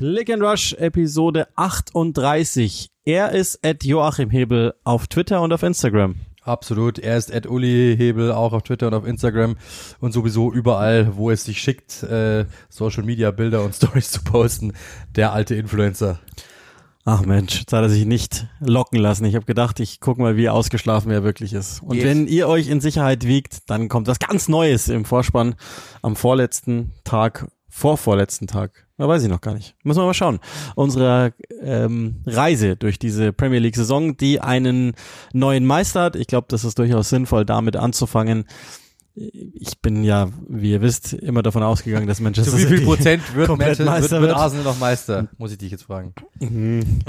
Click and Rush Episode 38. Er ist at Joachim Hebel auf Twitter und auf Instagram. Absolut. Er ist at Uli Hebel auch auf Twitter und auf Instagram und sowieso überall, wo es sich schickt, äh, Social Media Bilder und Stories zu posten. Der alte Influencer. Ach Mensch, jetzt hat er sich nicht locken lassen. Ich habe gedacht, ich gucke mal, wie ausgeschlafen er wirklich ist. Und yes. wenn ihr euch in Sicherheit wiegt, dann kommt was ganz Neues im Vorspann am vorletzten Tag, vorvorletzten Tag ja, weiß ich noch gar nicht. Müssen wir mal schauen. Unsere ähm, Reise durch diese Premier League-Saison, die einen neuen Meister hat. Ich glaube, das ist durchaus sinnvoll, damit anzufangen. Ich bin ja, wie ihr wisst, immer davon ausgegangen, dass Manchester City. Zu wie viel Prozent wird, Manchester, Meister wird, wird Arsenal noch Meister? Muss ich dich jetzt fragen. Mhm.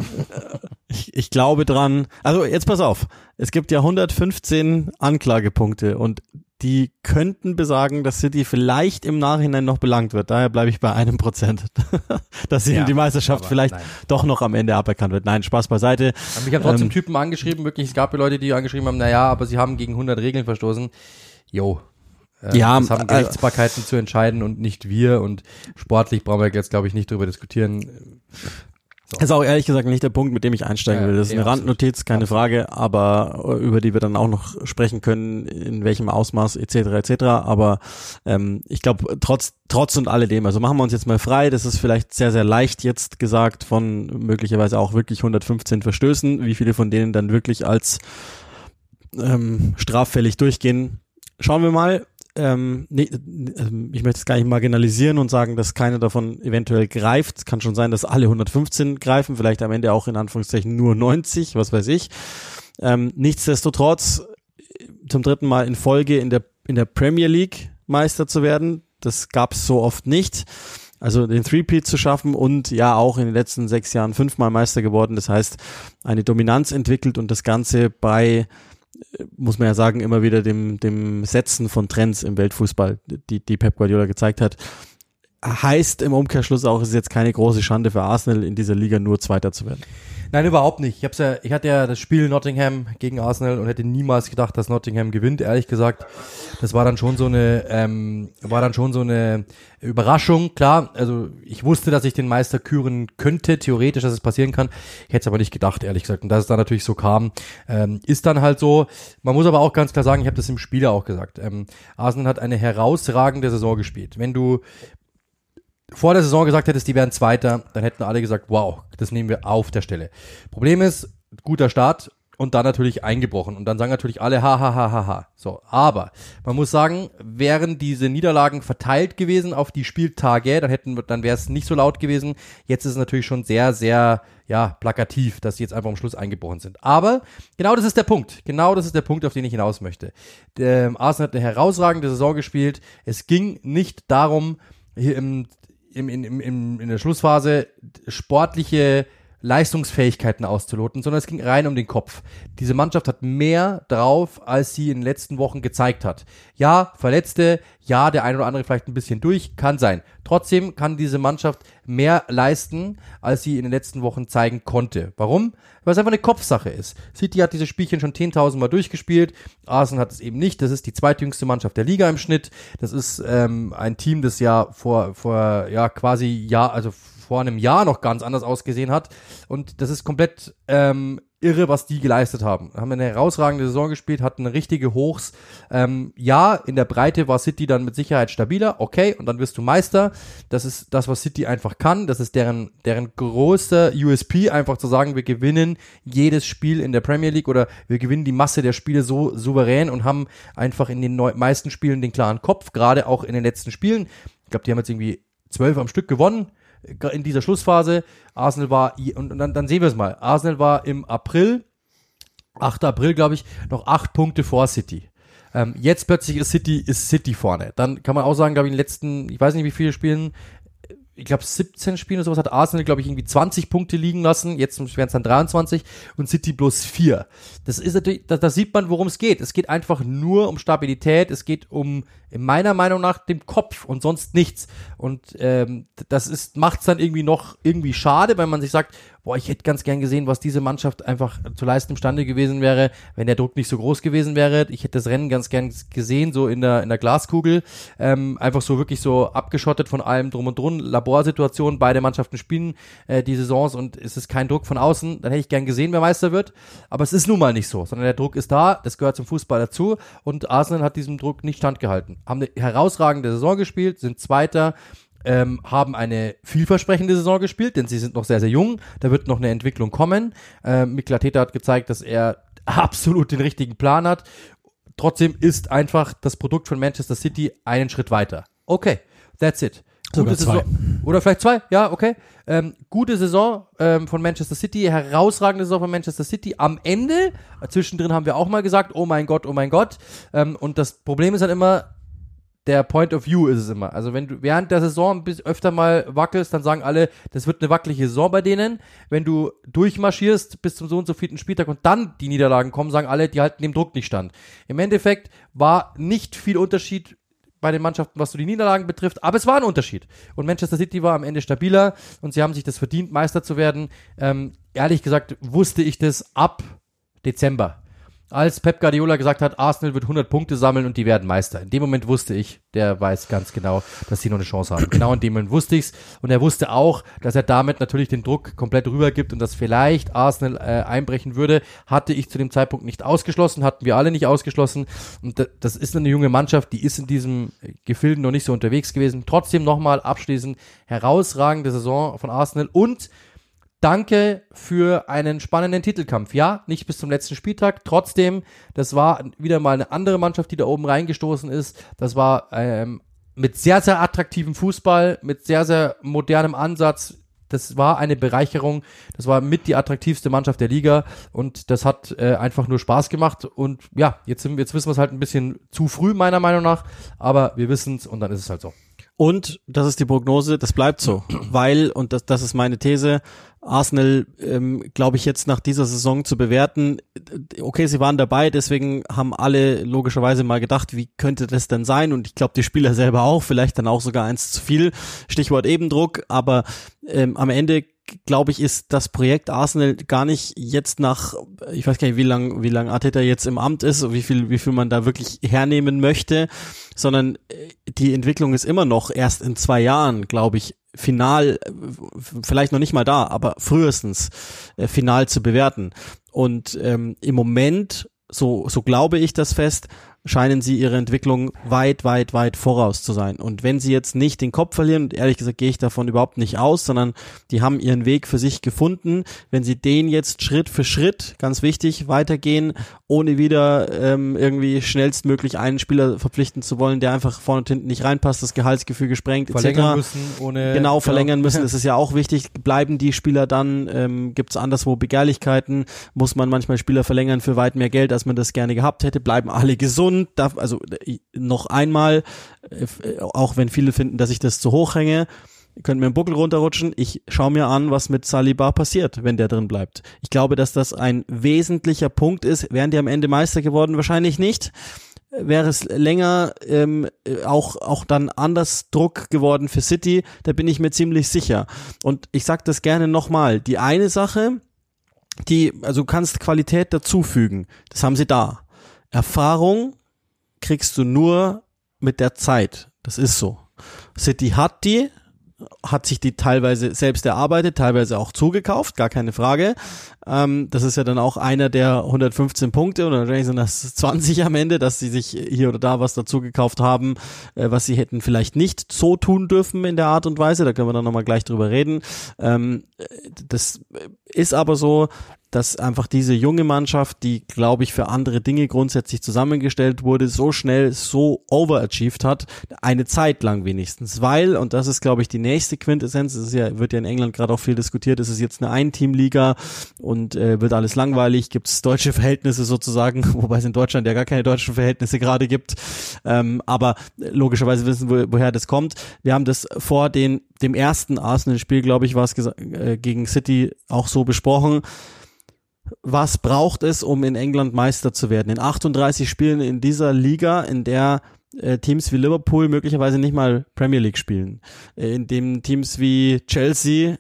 Ich, ich glaube dran. Also jetzt pass auf. Es gibt ja 115 Anklagepunkte und die könnten besagen, dass City vielleicht im Nachhinein noch belangt wird. Daher bleibe ich bei einem Prozent, dass ihnen ja, die Meisterschaft vielleicht nein. doch noch am Ende aberkannt wird. Nein, Spaß beiseite. Ich habe trotzdem ähm, Typen angeschrieben, wirklich, es gab ja Leute, die angeschrieben haben, naja, aber sie haben gegen 100 Regeln verstoßen. Jo. Äh, ja, das haben äh, Gerichtsbarkeiten äh, zu entscheiden und nicht wir und sportlich brauchen wir jetzt, glaube ich, nicht darüber diskutieren. Das ist auch ehrlich gesagt nicht der Punkt, mit dem ich einsteigen will. Das ist eine Randnotiz, keine Frage, aber äh, über die wir dann auch noch sprechen können, in welchem Ausmaß etc. etc. Aber ähm, ich glaube, trotz trotz und alledem, also machen wir uns jetzt mal frei. Das ist vielleicht sehr sehr leicht jetzt gesagt von möglicherweise auch wirklich 115 Verstößen. Wie viele von denen dann wirklich als ähm, straffällig durchgehen? Schauen wir mal ähm, nee, ähm, ich möchte es gar nicht marginalisieren und sagen, dass keiner davon eventuell greift. Es kann schon sein, dass alle 115 greifen, vielleicht am Ende auch in Anführungszeichen nur 90, was weiß ich. Ähm, nichtsdestotrotz zum dritten Mal in Folge in der, in der Premier League Meister zu werden, das gab es so oft nicht. Also den Three-Peat zu schaffen und ja auch in den letzten sechs Jahren fünfmal Meister geworden. Das heißt, eine Dominanz entwickelt und das Ganze bei muss man ja sagen, immer wieder dem, dem Setzen von Trends im Weltfußball, die, die Pep Guardiola gezeigt hat. Heißt im Umkehrschluss auch, es ist jetzt keine große Schande für Arsenal, in dieser Liga nur Zweiter zu werden. Nein, überhaupt nicht. Ich, hab's ja, ich hatte ja das Spiel Nottingham gegen Arsenal und hätte niemals gedacht, dass Nottingham gewinnt, ehrlich gesagt. Das war dann schon so eine, ähm, war dann schon so eine Überraschung. Klar, also ich wusste, dass ich den Meister küren könnte, theoretisch, dass es passieren kann. Ich hätte es aber nicht gedacht, ehrlich gesagt. Und dass es dann natürlich so kam, ähm, ist dann halt so. Man muss aber auch ganz klar sagen, ich habe das im Spiel auch gesagt. Ähm, Arsenal hat eine herausragende Saison gespielt. Wenn du vor der Saison gesagt hättest, die wären Zweiter, dann hätten alle gesagt, wow, das nehmen wir auf der Stelle. Problem ist, guter Start und dann natürlich eingebrochen. Und dann sagen natürlich alle, ha, ha, ha, ha, ha. So, aber man muss sagen, wären diese Niederlagen verteilt gewesen auf die Spieltage, dann hätten, dann wäre es nicht so laut gewesen. Jetzt ist es natürlich schon sehr, sehr, ja, plakativ, dass sie jetzt einfach am Schluss eingebrochen sind. Aber genau das ist der Punkt. Genau das ist der Punkt, auf den ich hinaus möchte. Der, ähm, Arsenal hat eine herausragende Saison gespielt. Es ging nicht darum, hier im im, im, in der Schlussphase sportliche Leistungsfähigkeiten auszuloten, sondern es ging rein um den Kopf. Diese Mannschaft hat mehr drauf, als sie in den letzten Wochen gezeigt hat. Ja, Verletzte, ja, der ein oder andere vielleicht ein bisschen durch, kann sein. Trotzdem kann diese Mannschaft mehr leisten, als sie in den letzten Wochen zeigen konnte. Warum? Weil es einfach eine Kopfsache ist. City hat diese Spielchen schon 10.000 Mal durchgespielt, Arsenal hat es eben nicht. Das ist die zweitjüngste Mannschaft der Liga im Schnitt. Das ist ähm, ein Team, das ja vor, vor ja quasi ja, also vor einem Jahr noch ganz anders ausgesehen hat. Und das ist komplett ähm, irre, was die geleistet haben. Haben eine herausragende Saison gespielt, hatten richtige Hochs. Ähm, ja, in der Breite war City dann mit Sicherheit stabiler, okay, und dann wirst du Meister. Das ist das, was City einfach kann. Das ist deren, deren großer USP, einfach zu sagen, wir gewinnen jedes Spiel in der Premier League oder wir gewinnen die Masse der Spiele so souverän und haben einfach in den meisten Spielen den klaren Kopf, gerade auch in den letzten Spielen. Ich glaube, die haben jetzt irgendwie zwölf am Stück gewonnen in dieser Schlussphase. Arsenal war, und, dann, dann sehen wir es mal. Arsenal war im April, 8. April, glaube ich, noch acht Punkte vor City. Ähm, jetzt plötzlich ist City, ist City vorne. Dann kann man auch sagen, glaube ich, in den letzten, ich weiß nicht, wie viele Spielen, ich glaube 17 Spiele oder sowas hat Arsenal, glaube ich, irgendwie 20 Punkte liegen lassen. Jetzt wären es dann 23 und City bloß 4. Das ist natürlich, da, da sieht man, worum es geht. Es geht einfach nur um Stabilität, es geht um in meiner Meinung nach dem Kopf und sonst nichts. Und ähm, das ist macht's dann irgendwie noch irgendwie schade, weil man sich sagt, boah, ich hätte ganz gern gesehen, was diese Mannschaft einfach zu leisten imstande gewesen wäre, wenn der Druck nicht so groß gewesen wäre. Ich hätte das Rennen ganz gern gesehen, so in der, in der Glaskugel. Ähm, einfach so wirklich so abgeschottet von allem drum und drum. Laborsituation, beide Mannschaften spielen äh, die Saisons und es ist kein Druck von außen. Dann hätte ich gern gesehen, wer Meister wird. Aber es ist nun mal nicht so, sondern der Druck ist da, das gehört zum Fußball dazu und Arsenal hat diesem Druck nicht standgehalten. Haben eine herausragende Saison gespielt, sind Zweiter, ähm, haben eine vielversprechende Saison gespielt, denn sie sind noch sehr, sehr jung. Da wird noch eine Entwicklung kommen. Ähm, Mikla Teta hat gezeigt, dass er absolut den richtigen Plan hat. Trotzdem ist einfach das Produkt von Manchester City einen Schritt weiter. Okay, that's it. Gute Saison. Oder vielleicht zwei, ja, okay. Ähm, gute Saison ähm, von Manchester City, herausragende Saison von Manchester City. Am Ende, zwischendrin haben wir auch mal gesagt, oh mein Gott, oh mein Gott. Ähm, und das Problem ist halt immer, der Point of View ist es immer. Also wenn du während der Saison bis öfter mal wackelst, dann sagen alle, das wird eine wackelige Saison bei denen. Wenn du durchmarschierst bis zum so und so vierten Spieltag und dann die Niederlagen kommen, sagen alle, die halten dem Druck nicht stand. Im Endeffekt war nicht viel Unterschied bei den Mannschaften, was so die Niederlagen betrifft, aber es war ein Unterschied. Und Manchester City war am Ende stabiler und sie haben sich das verdient, Meister zu werden. Ähm, ehrlich gesagt wusste ich das ab Dezember als Pep Guardiola gesagt hat, Arsenal wird 100 Punkte sammeln und die werden Meister. In dem Moment wusste ich, der weiß ganz genau, dass sie noch eine Chance haben. Genau in dem Moment wusste ich's und er wusste auch, dass er damit natürlich den Druck komplett rübergibt und dass vielleicht Arsenal äh, einbrechen würde. Hatte ich zu dem Zeitpunkt nicht ausgeschlossen, hatten wir alle nicht ausgeschlossen und das ist eine junge Mannschaft, die ist in diesem Gefilden noch nicht so unterwegs gewesen. Trotzdem nochmal abschließend herausragende Saison von Arsenal und Danke für einen spannenden Titelkampf. Ja, nicht bis zum letzten Spieltag. Trotzdem, das war wieder mal eine andere Mannschaft, die da oben reingestoßen ist. Das war ähm, mit sehr, sehr attraktivem Fußball, mit sehr, sehr modernem Ansatz. Das war eine Bereicherung. Das war mit die attraktivste Mannschaft der Liga und das hat äh, einfach nur Spaß gemacht. Und ja, jetzt, sind, jetzt wissen wir es halt ein bisschen zu früh, meiner Meinung nach. Aber wir wissen es und dann ist es halt so. Und das ist die Prognose, das bleibt so, weil, und das, das ist meine These, Arsenal, ähm, glaube ich, jetzt nach dieser Saison zu bewerten, okay, sie waren dabei, deswegen haben alle logischerweise mal gedacht, wie könnte das denn sein? Und ich glaube, die Spieler selber auch, vielleicht dann auch sogar eins zu viel, Stichwort Ebendruck, aber ähm, am Ende glaube ich, ist das Projekt Arsenal gar nicht jetzt nach, ich weiß gar nicht, wie lang, wie lang Arteta jetzt im Amt ist, wie viel, wie viel man da wirklich hernehmen möchte, sondern äh, die Entwicklung ist immer noch erst in zwei Jahren, glaube ich, final, vielleicht noch nicht mal da, aber frühestens äh, final zu bewerten. Und ähm, im Moment, so, so glaube ich das fest, scheinen sie ihre Entwicklung weit, weit, weit voraus zu sein. Und wenn sie jetzt nicht den Kopf verlieren, und ehrlich gesagt gehe ich davon überhaupt nicht aus, sondern die haben ihren Weg für sich gefunden, wenn sie den jetzt Schritt für Schritt, ganz wichtig, weitergehen, ohne wieder ähm, irgendwie schnellstmöglich einen Spieler verpflichten zu wollen, der einfach vorne und hinten nicht reinpasst, das Gehaltsgefüge sprengt, verlängern etc. Müssen ohne, genau, verlängern genau. müssen, das ist ja auch wichtig. Bleiben die Spieler dann, ähm, gibt es anderswo Begehrlichkeiten, muss man manchmal Spieler verlängern für weit mehr Geld, als man das gerne gehabt hätte, bleiben alle gesund gesund, darf, also noch einmal, äh, auch wenn viele finden, dass ich das zu hoch hänge, könnt mir einen Buckel runterrutschen. Ich schaue mir an, was mit Saliba passiert, wenn der drin bleibt. Ich glaube, dass das ein wesentlicher Punkt ist. Wären die am Ende Meister geworden? Wahrscheinlich nicht. Wäre es länger ähm, auch auch dann anders Druck geworden für City, da bin ich mir ziemlich sicher. Und ich sage das gerne nochmal. Die eine Sache, die, also du kannst Qualität dazufügen. Das haben sie da. Erfahrung kriegst du nur mit der Zeit. Das ist so. City hat die, hat sich die teilweise selbst erarbeitet, teilweise auch zugekauft, gar keine Frage. Ähm, das ist ja dann auch einer der 115 Punkte oder wahrscheinlich sind das 20 am Ende, dass sie sich hier oder da was dazu gekauft haben, äh, was sie hätten vielleicht nicht so tun dürfen in der Art und Weise. Da können wir dann nochmal gleich drüber reden. Ähm, das ist aber so, dass einfach diese junge Mannschaft, die, glaube ich, für andere Dinge grundsätzlich zusammengestellt wurde, so schnell, so overachieved hat, eine Zeit lang wenigstens. Weil, und das ist, glaube ich, die nächste Quintessenz, es ja, wird ja in England gerade auch viel diskutiert, es ist jetzt eine Ein-Team-Liga und äh, wird alles langweilig, gibt es deutsche Verhältnisse sozusagen, wobei es in Deutschland ja gar keine deutschen Verhältnisse gerade gibt. Ähm, aber logischerweise wissen wir, woher das kommt. Wir haben das vor den, dem ersten Arsenal-Spiel, glaube ich, war es äh, gegen City auch so besprochen was braucht es, um in England Meister zu werden? In 38 Spielen in dieser Liga, in der äh, Teams wie Liverpool möglicherweise nicht mal Premier League spielen, äh, in dem Teams wie Chelsea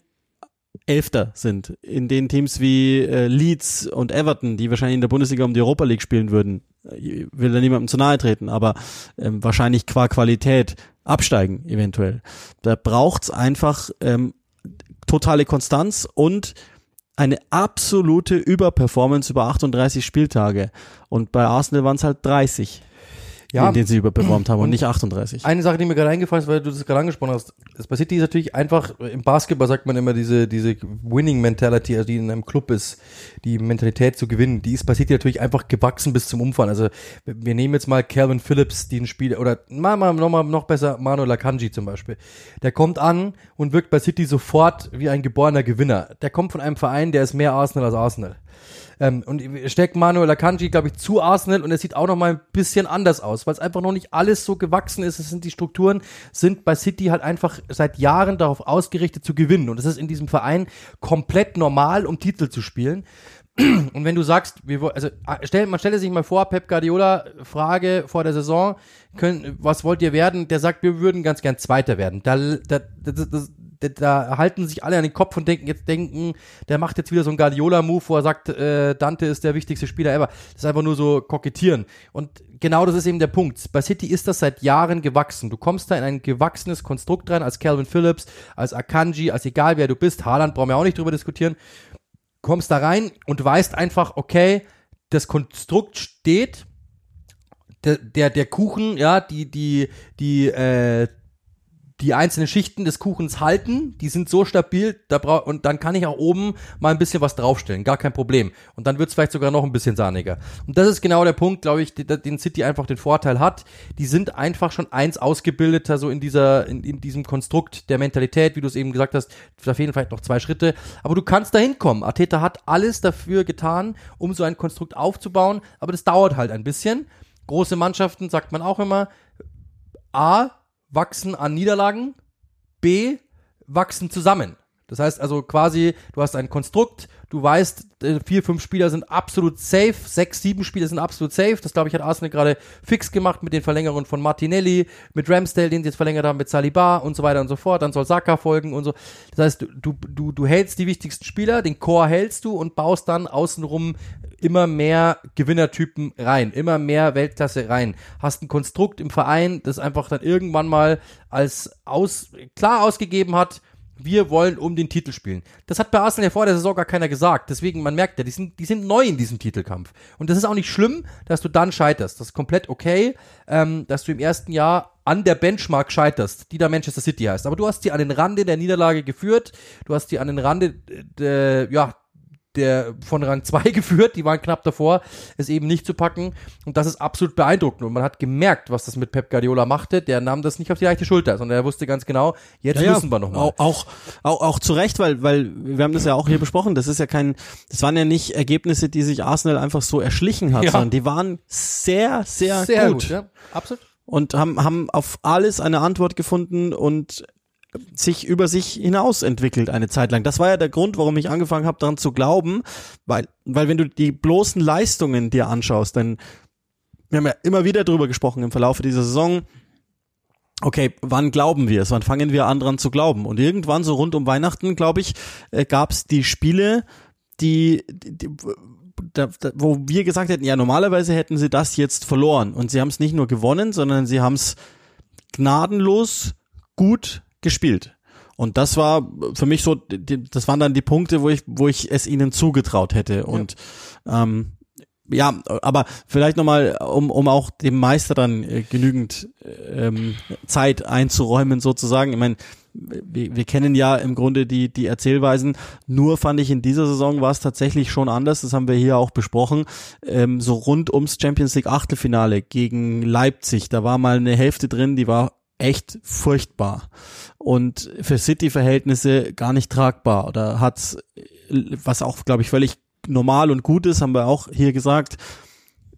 Elfter sind, in den Teams wie äh, Leeds und Everton, die wahrscheinlich in der Bundesliga um die Europa League spielen würden, ich will da niemandem zu nahe treten, aber ähm, wahrscheinlich qua Qualität absteigen eventuell. Da braucht's einfach ähm, totale Konstanz und eine absolute Überperformance über 38 Spieltage. Und bei Arsenal waren es halt 30 ja, in denen sie überperformt haben und, nicht 38. Eine Sache, die mir gerade eingefallen ist, weil du das gerade angesprochen hast, das bei City ist natürlich einfach, im Basketball sagt man immer diese, diese Winning Mentality, also die in einem Club ist, die Mentalität zu gewinnen, die ist bei City natürlich einfach gewachsen bis zum Umfang. Also wir nehmen jetzt mal Calvin Phillips, den Spieler, oder mal, mal, noch, mal noch besser Manuel Akanji zum Beispiel. Der kommt an und wirkt bei City sofort wie ein geborener Gewinner. Der kommt von einem Verein, der ist mehr Arsenal als Arsenal. Ähm, und steckt Manuel Akanji, glaube ich, zu Arsenal und es sieht auch noch mal ein bisschen anders aus, weil es einfach noch nicht alles so gewachsen ist. Es sind die Strukturen, sind bei City halt einfach seit Jahren darauf ausgerichtet zu gewinnen. Und es ist in diesem Verein komplett normal, um Titel zu spielen. Und wenn du sagst, wir, also stell, man stelle sich mal vor, Pep Guardiola Frage vor der Saison, können, was wollt ihr werden? Der sagt, wir würden ganz gern Zweiter werden. Da, da, das, das, da halten sich alle an den Kopf und denken jetzt denken, der macht jetzt wieder so einen Guardiola-Move, wo er sagt, äh, Dante ist der wichtigste Spieler ever. Das ist einfach nur so kokettieren. Und genau das ist eben der Punkt. Bei City ist das seit Jahren gewachsen. Du kommst da in ein gewachsenes Konstrukt rein, als Calvin Phillips, als Akanji, als egal wer du bist. Haaland brauchen wir auch nicht drüber diskutieren. Kommst da rein und weißt einfach, okay, das Konstrukt steht, der, der, der Kuchen, ja, die, die, die, äh, die einzelnen Schichten des Kuchens halten, die sind so stabil, da bra und dann kann ich auch oben mal ein bisschen was draufstellen, gar kein Problem. Und dann wird es vielleicht sogar noch ein bisschen sahniger. Und das ist genau der Punkt, glaube ich, den City einfach den Vorteil hat. Die sind einfach schon eins ausgebildeter, so in dieser, in, in diesem Konstrukt der Mentalität, wie du es eben gesagt hast, da fehlen vielleicht noch zwei Schritte. Aber du kannst da hinkommen. Ateta hat alles dafür getan, um so ein Konstrukt aufzubauen, aber das dauert halt ein bisschen. Große Mannschaften, sagt man auch immer, A, wachsen an Niederlagen, B wachsen zusammen. Das heißt also quasi, du hast ein Konstrukt, du weißt, äh, vier, fünf Spieler sind absolut safe, sechs, sieben Spieler sind absolut safe. Das glaube ich hat Arsenal gerade fix gemacht mit den Verlängerungen von Martinelli, mit Ramsdale, den sie jetzt verlängert haben, mit Saliba und so weiter und so fort. Dann soll Saka folgen und so. Das heißt, du, du, du hältst die wichtigsten Spieler, den Core hältst du und baust dann außenrum immer mehr Gewinnertypen rein, immer mehr Weltklasse rein. Hast ein Konstrukt im Verein, das einfach dann irgendwann mal als aus, klar ausgegeben hat, wir wollen um den Titel spielen. Das hat bei Arsenal ja vor der Saison gar keiner gesagt. Deswegen, man merkt ja, die sind, die sind neu in diesem Titelkampf. Und das ist auch nicht schlimm, dass du dann scheiterst. Das ist komplett okay, ähm, dass du im ersten Jahr an der Benchmark scheiterst, die da Manchester City heißt. Aber du hast sie an den Rande der Niederlage geführt. Du hast sie an den Rande, äh, ja, der von Rang 2 geführt, die waren knapp davor, es eben nicht zu packen. Und das ist absolut beeindruckend. Und man hat gemerkt, was das mit Pep Guardiola machte. Der nahm das nicht auf die leichte Schulter, sondern er wusste ganz genau, jetzt ja, müssen wir nochmal. Auch, auch, auch, auch zu Recht, weil, weil wir haben das ja auch hier besprochen, das ist ja kein, das waren ja nicht Ergebnisse, die sich Arsenal einfach so erschlichen hat, ja. sondern die waren sehr, sehr, sehr gut. gut ja. Absolut. Und haben, haben auf alles eine Antwort gefunden und sich über sich hinaus entwickelt eine Zeit lang. Das war ja der Grund, warum ich angefangen habe, daran zu glauben, weil, weil wenn du die bloßen Leistungen dir anschaust, dann wir haben ja immer wieder drüber gesprochen im Verlauf dieser Saison. Okay, wann glauben wir es? Wann fangen wir an dran zu glauben? Und irgendwann so rund um Weihnachten, glaube ich, äh, gab es die Spiele, die, die da, da, wo wir gesagt hätten, ja, normalerweise hätten sie das jetzt verloren. Und sie haben es nicht nur gewonnen, sondern sie haben es gnadenlos gut gespielt. Und das war für mich so, das waren dann die Punkte, wo ich, wo ich es ihnen zugetraut hätte. Und ja. ähm, ja, aber vielleicht nochmal, um, um auch dem Meister dann äh, genügend ähm, Zeit einzuräumen, sozusagen. Ich meine, wir, wir kennen ja im Grunde die, die Erzählweisen. Nur fand ich in dieser Saison war es tatsächlich schon anders. Das haben wir hier auch besprochen. Ähm, so rund ums Champions League Achtelfinale gegen Leipzig. Da war mal eine Hälfte drin, die war echt furchtbar und für City-Verhältnisse gar nicht tragbar oder hat was auch, glaube ich, völlig normal und gut ist, haben wir auch hier gesagt,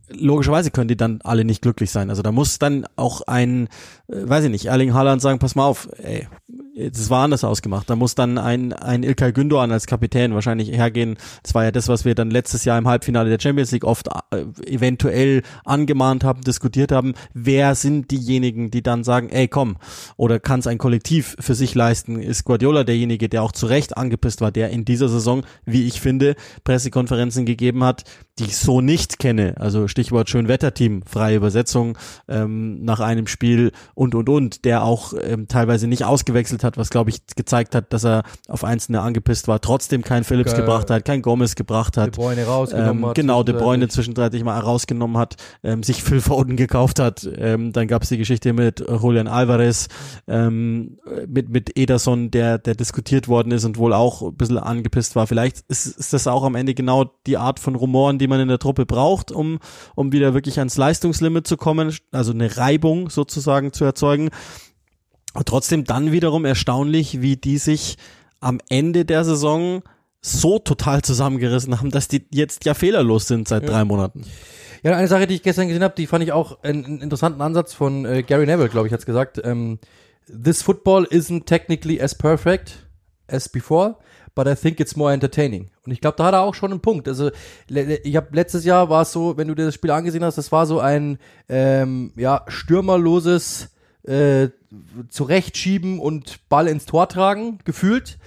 logischerweise können die dann alle nicht glücklich sein. Also da muss dann auch ein, äh, weiß ich nicht, Erling Haaland sagen, pass mal auf, ey, das war anders ausgemacht. Da muss dann ein, ein Ilkay Gündoğan als Kapitän wahrscheinlich hergehen. Das war ja das, was wir dann letztes Jahr im Halbfinale der Champions League oft äh, eventuell angemahnt haben, diskutiert haben. Wer sind diejenigen, die dann sagen, ey komm, oder kann es ein Kollektiv für sich leisten? Ist Guardiola derjenige, der auch zu Recht angepisst war, der in dieser Saison, wie ich finde, Pressekonferenzen gegeben hat, die ich so nicht kenne. Also Stichwort Schönwetterteam, freie Übersetzung ähm, nach einem Spiel und und und, der auch ähm, teilweise nicht ausgewechselt hat, was glaube ich gezeigt hat, dass er auf Einzelne angepisst war, trotzdem kein Phillips Ge gebracht hat, kein Gomez gebracht hat. De Bruyne rausgenommen ähm, hat. Genau, De Bruyne zwischendurch mal rausgenommen hat, ähm, sich Phil Foden gekauft hat. Ähm, dann gab es die Geschichte mit Julian Alvarez, ähm, mit mit Ederson, der der diskutiert worden ist und wohl auch ein bisschen angepisst war. Vielleicht ist, ist das auch am Ende genau die Art von Rumoren, die man in der Truppe braucht, um, um wieder wirklich ans Leistungslimit zu kommen, also eine Reibung sozusagen zu erzeugen. Und trotzdem dann wiederum erstaunlich, wie die sich am Ende der Saison so total zusammengerissen haben, dass die jetzt ja fehlerlos sind seit ja. drei Monaten. Ja, eine Sache, die ich gestern gesehen habe, die fand ich auch einen, einen interessanten Ansatz von äh, Gary Neville, glaube ich, hat's gesagt. Ähm, This football isn't technically as perfect as before, but I think it's more entertaining. Und ich glaube, da hat er auch schon einen Punkt. Also ich habe letztes Jahr war es so, wenn du dir das Spiel angesehen hast, das war so ein ähm, ja stürmerloses äh, Zurechtschieben und Ball ins Tor tragen gefühlt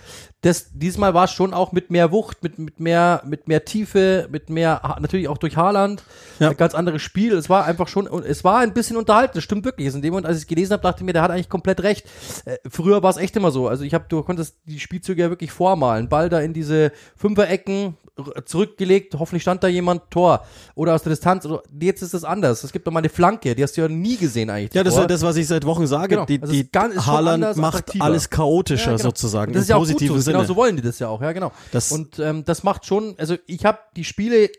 das, diesmal war es schon auch mit mehr Wucht, mit, mit mehr, mit mehr Tiefe, mit mehr, natürlich auch durch Haaland, ja. ein ganz anderes Spiel. Es war einfach schon, es war ein bisschen unterhalten, das stimmt wirklich. In dem Moment, als ich es gelesen habe, dachte ich mir, der hat eigentlich komplett recht. Äh, früher war es echt immer so. Also ich habe, du konntest die Spielzüge ja wirklich vormalen. Ball da in diese Fünferecken, zurückgelegt, hoffentlich stand da jemand, Tor. Oder aus der Distanz. Oder, jetzt ist es anders. Es gibt doch mal eine Flanke, die hast du ja nie gesehen eigentlich. Ja, das ist ja das, was ich seit Wochen sage. Genau. Die, also die Haaland macht alles chaotischer ja, genau. sozusagen. Das ist ja auch gut so. Sinne. Genau so wollen die das ja auch, ja genau. Das und ähm, das macht schon, also ich habe die Spiele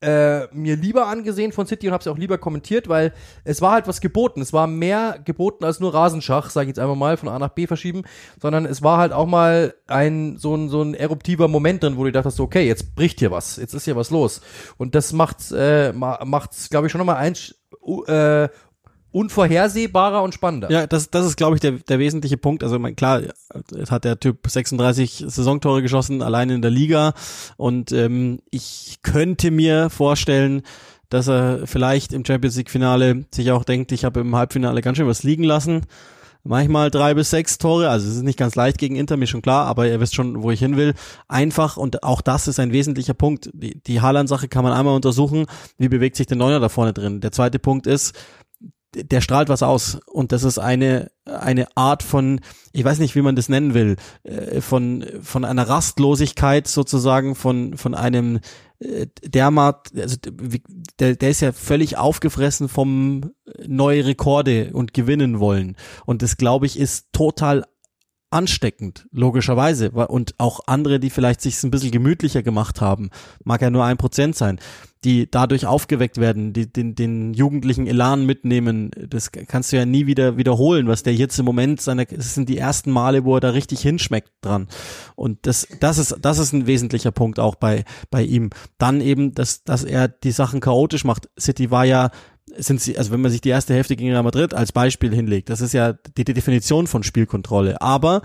äh, mir lieber angesehen von City und habe es auch lieber kommentiert, weil es war halt was geboten. Es war mehr geboten als nur Rasenschach, sage ich jetzt einfach mal, von A nach B verschieben, sondern es war halt auch mal ein so ein so ein eruptiver Moment drin, wo du dachtest, okay, jetzt bricht hier was, jetzt ist hier was los. Und das macht's, äh, macht's, glaube ich, schon nochmal ein, äh, unvorhersehbarer und spannender. Ja, das, das ist, glaube ich, der, der wesentliche Punkt. Also mein, klar, hat der Typ 36 Saisontore geschossen, allein in der Liga. Und ähm, ich könnte mir vorstellen, dass er vielleicht im Champions League-Finale sich auch denkt, ich habe im Halbfinale ganz schön was liegen lassen. Manchmal drei bis sechs Tore, also es ist nicht ganz leicht gegen Inter, mir schon klar, aber ihr wisst schon, wo ich hin will. Einfach, und auch das ist ein wesentlicher Punkt. Die, die Haaland-Sache kann man einmal untersuchen, wie bewegt sich der Neuner da vorne drin. Der zweite Punkt ist, der strahlt was aus. Und das ist eine eine Art von ich weiß nicht wie man das nennen will äh, von von einer Rastlosigkeit sozusagen von von einem äh, dermat also der der ist ja völlig aufgefressen vom neue Rekorde und gewinnen wollen. Und das glaube ich ist total ansteckend, logischerweise. Und auch andere, die vielleicht sich ein bisschen gemütlicher gemacht haben, mag ja nur ein Prozent sein, die dadurch aufgeweckt werden, die den, den jugendlichen Elan mitnehmen. Das kannst du ja nie wieder wiederholen, was der jetzt im Moment seine, es sind die ersten Male, wo er da richtig hinschmeckt dran. Und das, das ist, das ist ein wesentlicher Punkt auch bei, bei ihm. Dann eben, dass, dass er die Sachen chaotisch macht. City war ja sind sie, also wenn man sich die erste Hälfte gegen Real Madrid als Beispiel hinlegt, das ist ja die, die Definition von Spielkontrolle. Aber,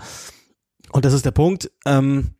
und das ist der Punkt, ähm,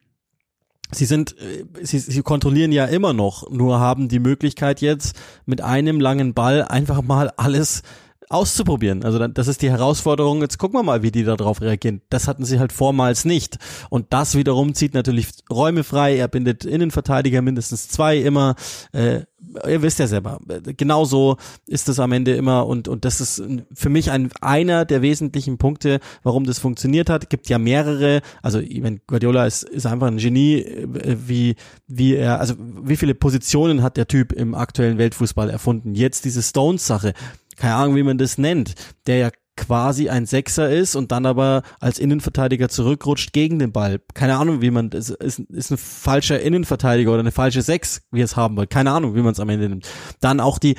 sie sind, äh, sie, sie kontrollieren ja immer noch, nur haben die Möglichkeit jetzt mit einem langen Ball einfach mal alles auszuprobieren. Also das ist die Herausforderung. Jetzt gucken wir mal, wie die darauf reagieren. Das hatten sie halt vormals nicht. Und das wiederum zieht natürlich Räume frei. Er bindet Innenverteidiger mindestens zwei immer. Äh, ihr wisst ja selber. Genauso ist es am Ende immer. Und, und das ist für mich ein, einer der wesentlichen Punkte, warum das funktioniert hat. Gibt ja mehrere. Also, meine, Guardiola ist, ist einfach ein Genie, äh, wie, wie er, also wie viele Positionen hat der Typ im aktuellen Weltfußball erfunden. Jetzt diese Stones-Sache keine Ahnung, wie man das nennt, der ja quasi ein Sechser ist und dann aber als Innenverteidiger zurückrutscht gegen den Ball. Keine Ahnung, wie man das ist, ist ein falscher Innenverteidiger oder eine falsche Sechs, wie es haben will. Keine Ahnung, wie man es am Ende nimmt. Dann auch die,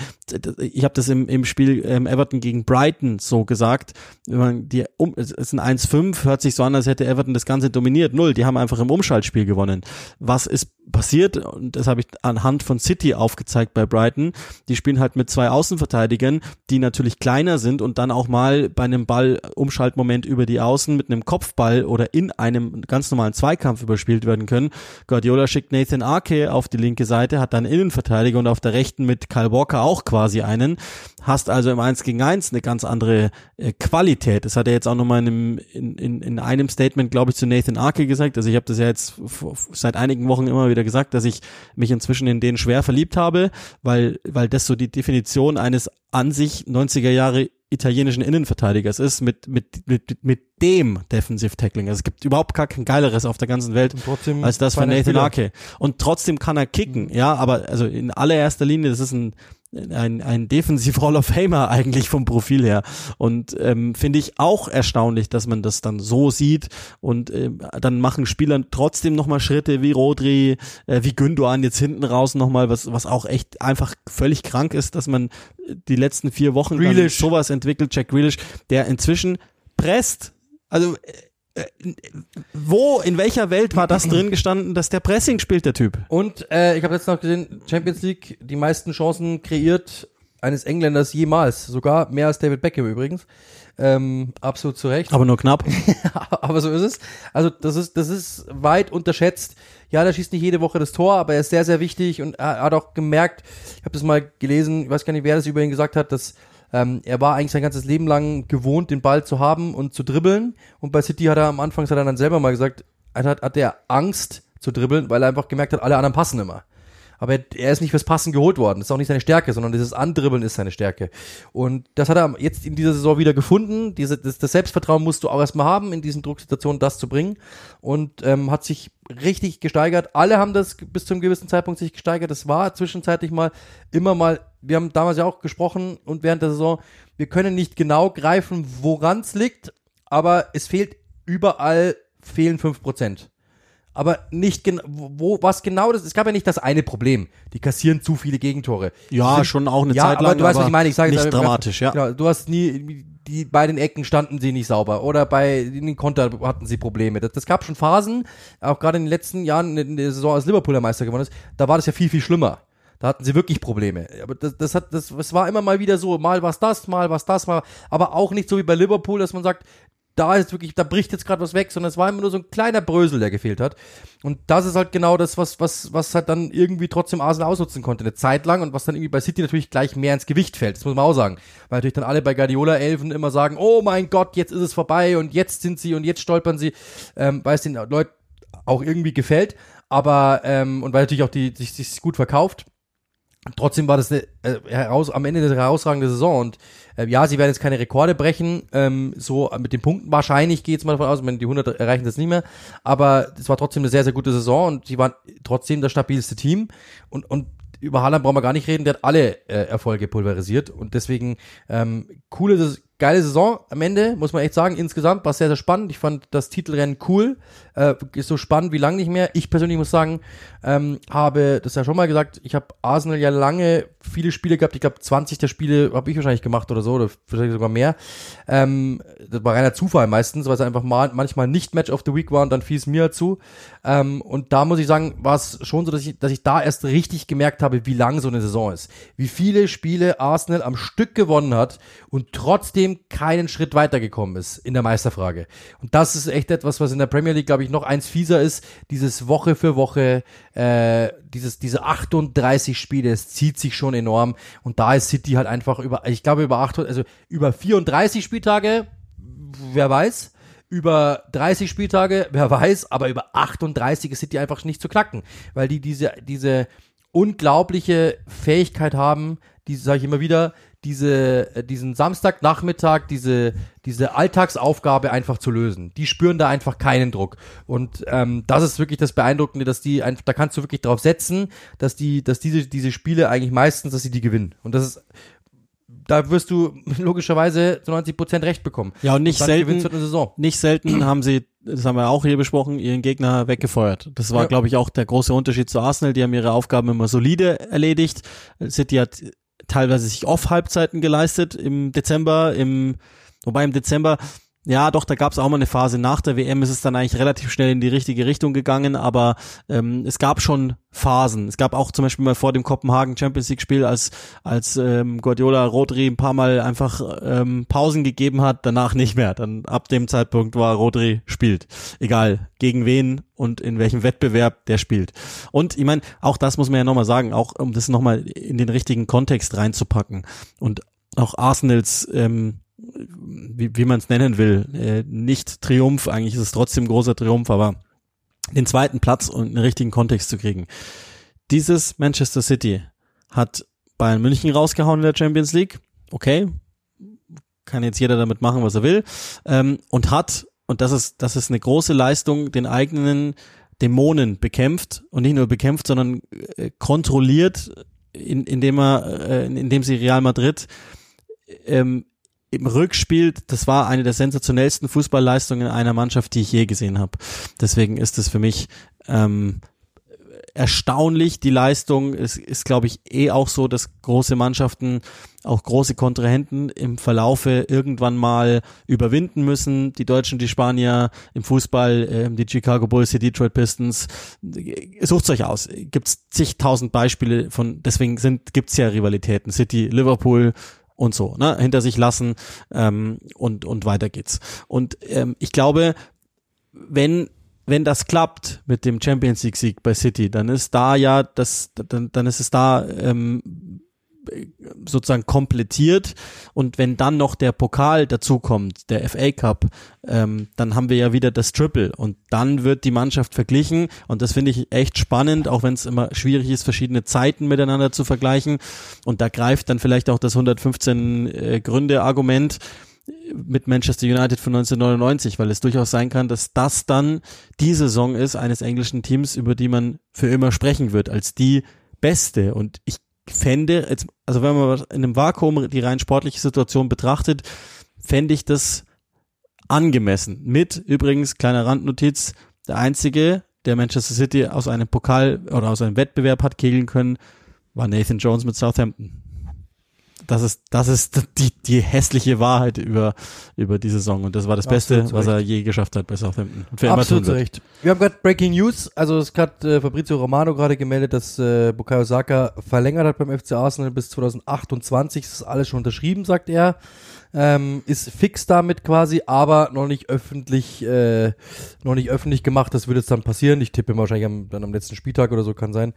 ich habe das im, im Spiel ähm, Everton gegen Brighton so gesagt. Wenn man die um, es ist ein 1-5, hört sich so an, als hätte Everton das Ganze dominiert. Null, die haben einfach im Umschaltspiel gewonnen. Was ist passiert, und das habe ich anhand von City aufgezeigt bei Brighton, die spielen halt mit zwei Außenverteidigern, die natürlich kleiner sind und dann auch mal bei einem Ball-Umschaltmoment über die Außen mit einem Kopfball oder in einem ganz normalen Zweikampf überspielt werden können. Guardiola schickt Nathan Arke auf die linke Seite, hat dann Innenverteidiger und auf der rechten mit Kyle Walker auch quasi einen. Hast also im 1 gegen 1 eine ganz andere äh, Qualität. Das hat er jetzt auch nochmal in, einem, in, in, in einem Statement, glaube ich, zu Nathan Arke gesagt. Also ich habe das ja jetzt seit einigen Wochen immer wieder gesagt, dass ich mich inzwischen in den schwer verliebt habe, weil, weil das so die Definition eines an sich 90er Jahre italienischen Innenverteidigers ist, mit, mit, mit, mit dem Defensive Tackling. Also es gibt überhaupt gar kein geileres auf der ganzen Welt als das von Nathan Arke. Und trotzdem kann er kicken, mhm. ja, aber also in allererster Linie, das ist ein, ein, ein Defensiv Hall of Famer eigentlich vom Profil her. Und ähm, finde ich auch erstaunlich, dass man das dann so sieht. Und ähm, dann machen Spieler trotzdem nochmal Schritte wie Rodri, äh, wie Gündogan jetzt hinten raus nochmal, was, was auch echt einfach völlig krank ist, dass man die letzten vier Wochen sowas entwickelt, Jack Grealish, der inzwischen presst. Also äh, äh, wo, in welcher Welt war das drin gestanden, dass der Pressing spielt, der Typ? Und äh, ich habe jetzt noch gesehen, Champions League, die meisten Chancen kreiert eines Engländers jemals. Sogar mehr als David Beckham übrigens. Ähm, absolut zu Recht. Aber nur knapp. aber so ist es. Also das ist, das ist weit unterschätzt. Ja, der schießt nicht jede Woche das Tor, aber er ist sehr, sehr wichtig und er hat auch gemerkt, ich habe das mal gelesen, ich weiß gar nicht, wer das über ihn gesagt hat, dass ähm, er war eigentlich sein ganzes Leben lang gewohnt, den Ball zu haben und zu dribbeln. Und bei City hat er am Anfang, hat er dann selber mal gesagt, hat, hat er Angst zu dribbeln, weil er einfach gemerkt hat, alle anderen passen immer. Aber er ist nicht fürs Passen geholt worden. Das ist auch nicht seine Stärke, sondern dieses Andribbeln ist seine Stärke. Und das hat er jetzt in dieser Saison wieder gefunden. Diese, das, das Selbstvertrauen musst du auch erstmal haben, in diesen Drucksituationen das zu bringen. Und ähm, hat sich richtig gesteigert. Alle haben das bis zu einem gewissen Zeitpunkt sich gesteigert. Das war zwischenzeitlich mal immer mal, wir haben damals ja auch gesprochen und während der Saison, wir können nicht genau greifen, woran es liegt, aber es fehlt überall, fehlen fünf Prozent aber nicht genau, wo, was genau das, es gab ja nicht das eine Problem. Die kassieren zu viele Gegentore. Ja, sind, schon auch eine ja, Zeit lang. Aber du weißt, was ich meine. Ich sage nicht dramatisch, ja. Genau, du hast nie, die, bei den Ecken standen sie nicht sauber oder bei den Konter hatten sie Probleme. Das, das gab schon Phasen, auch gerade in den letzten Jahren in der Saison, als Liverpool der Meister geworden ist, da war das ja viel, viel schlimmer. Da hatten sie wirklich Probleme. Aber das, das hat, das, das war immer mal wieder so, mal was das, mal was das, mal, aber auch nicht so wie bei Liverpool, dass man sagt, da ist wirklich, da bricht jetzt gerade was weg, sondern es war immer nur so ein kleiner Brösel, der gefehlt hat. Und das ist halt genau das, was, was, was halt dann irgendwie trotzdem Arsenal ausnutzen konnte, eine Zeit lang und was dann irgendwie bei City natürlich gleich mehr ins Gewicht fällt. Das muss man auch sagen. Weil natürlich dann alle bei Guardiola-Elfen immer sagen, oh mein Gott, jetzt ist es vorbei und jetzt sind sie und jetzt stolpern sie, ähm, weil es den Leuten auch irgendwie gefällt. Aber, ähm, und weil natürlich auch die, sich, sich gut verkauft. Trotzdem war das eine, äh, heraus, am Ende eine herausragende Saison und äh, ja, sie werden jetzt keine Rekorde brechen, ähm, so mit den Punkten wahrscheinlich geht es mal davon aus, wenn die 100 erreichen das nicht mehr, aber es war trotzdem eine sehr, sehr gute Saison und sie waren trotzdem das stabilste Team und, und über Haaland brauchen wir gar nicht reden, der hat alle äh, Erfolge pulverisiert und deswegen ähm, coole, geile Saison am Ende, muss man echt sagen. Insgesamt war es sehr, sehr spannend. Ich fand das Titelrennen cool. Äh, ist so spannend wie lange nicht mehr. Ich persönlich muss sagen, ähm, habe das ja schon mal gesagt, ich habe Arsenal ja lange viele Spiele gehabt. Ich glaube, 20 der Spiele habe ich wahrscheinlich gemacht oder so, oder vielleicht sogar mehr. Ähm, das war reiner Zufall meistens, weil es einfach mal manchmal nicht Match of the Week war und dann fiel es mir zu. Ähm, und da muss ich sagen, war es schon so, dass ich, dass ich da erst richtig gemerkt habe, wie lang so eine Saison ist. Wie viele Spiele Arsenal am Stück gewonnen hat und trotzdem keinen Schritt weitergekommen ist in der Meisterfrage. Und das ist echt etwas, was in der Premier League, glaube ich, noch eins fieser ist. Dieses Woche für Woche, äh, dieses, diese 38 Spiele, es zieht sich schon enorm. Und da ist City halt einfach über, ich glaube, über 800, also über 34 Spieltage, wer weiß über 30 Spieltage, wer weiß, aber über 38 ist City einfach nicht zu knacken, weil die diese, diese unglaubliche Fähigkeit haben, die sage ich immer wieder, diese, äh, diesen Samstagnachmittag, diese, diese Alltagsaufgabe einfach zu lösen. Die spüren da einfach keinen Druck. Und ähm, das ist wirklich das Beeindruckende, dass die einfach, da kannst du wirklich drauf setzen, dass die, dass diese, diese Spiele eigentlich meistens, dass sie die gewinnen. Und das ist da wirst du logischerweise zu 90 Prozent recht bekommen. Ja, und nicht und selten, nicht selten haben sie, das haben wir auch hier besprochen, ihren Gegner weggefeuert. Das war, ja. glaube ich, auch der große Unterschied zu Arsenal. Die haben ihre Aufgaben immer solide erledigt. City hat teilweise sich Off-Halbzeiten geleistet im Dezember, im, wobei im Dezember ja, doch, da gab es auch mal eine Phase nach der WM, ist es dann eigentlich relativ schnell in die richtige Richtung gegangen, aber ähm, es gab schon Phasen. Es gab auch zum Beispiel mal vor dem Kopenhagen Champions League Spiel, als, als ähm, Guardiola Rodri ein paar Mal einfach ähm, Pausen gegeben hat, danach nicht mehr. Dann ab dem Zeitpunkt war Rodri spielt. Egal, gegen wen und in welchem Wettbewerb der spielt. Und ich meine, auch das muss man ja nochmal sagen, auch um das nochmal in den richtigen Kontext reinzupacken. Und auch Arsenals ähm, wie, wie man es nennen will, äh, nicht Triumph, eigentlich ist es trotzdem großer Triumph, aber den zweiten Platz und einen richtigen Kontext zu kriegen. Dieses Manchester City hat Bayern München rausgehauen in der Champions League, okay, kann jetzt jeder damit machen, was er will, ähm, und hat, und das ist, das ist eine große Leistung, den eigenen Dämonen bekämpft. Und nicht nur bekämpft, sondern äh, kontrolliert, in, indem er, äh, indem sie Real Madrid ähm, im Rückspiel, das war eine der sensationellsten Fußballleistungen einer Mannschaft, die ich je gesehen habe. Deswegen ist es für mich ähm, erstaunlich, die Leistung. Es ist, glaube ich, eh auch so, dass große Mannschaften, auch große Kontrahenten im Verlaufe irgendwann mal überwinden müssen. Die Deutschen, die Spanier im Fußball, äh, die Chicago Bulls, die Detroit Pistons. Sucht's euch aus. Gibt's zigtausend Beispiele von, deswegen sind, gibt's ja Rivalitäten. City, Liverpool, und so, ne, hinter sich lassen ähm, und und weiter geht's. Und ähm, ich glaube, wenn wenn das klappt mit dem Champions League Sieg bei City, dann ist da ja das, dann, dann ist es da ähm, sozusagen komplettiert. Und wenn dann noch der Pokal dazukommt, der FA Cup, ähm, dann haben wir ja wieder das Triple. Und dann wird die Mannschaft verglichen. Und das finde ich echt spannend, auch wenn es immer schwierig ist, verschiedene Zeiten miteinander zu vergleichen. Und da greift dann vielleicht auch das 115 äh, Gründe Argument mit Manchester United von 1999, weil es durchaus sein kann, dass das dann die Saison ist eines englischen Teams, über die man für immer sprechen wird, als die beste. Und ich fände, also wenn man in einem Vakuum die rein sportliche Situation betrachtet, fände ich das angemessen. Mit übrigens, kleiner Randnotiz, der einzige, der Manchester City aus einem Pokal oder aus einem Wettbewerb hat kegeln können, war Nathan Jones mit Southampton das ist, das ist die, die hässliche Wahrheit über, über die Saison. Und das war das Beste, Absolut was er je geschafft hat bei Southampton. Und für Absolut recht. Wir haben gerade Breaking News. Also es hat äh, Fabrizio Romano gerade gemeldet, dass äh, Bukayo Saka verlängert hat beim FC Arsenal bis 2028. Das ist alles schon unterschrieben, sagt er ähm, ist fix damit quasi, aber noch nicht öffentlich, äh, noch nicht öffentlich gemacht. Das wird jetzt dann passieren. Ich tippe wahrscheinlich am, dann am letzten Spieltag oder so kann sein.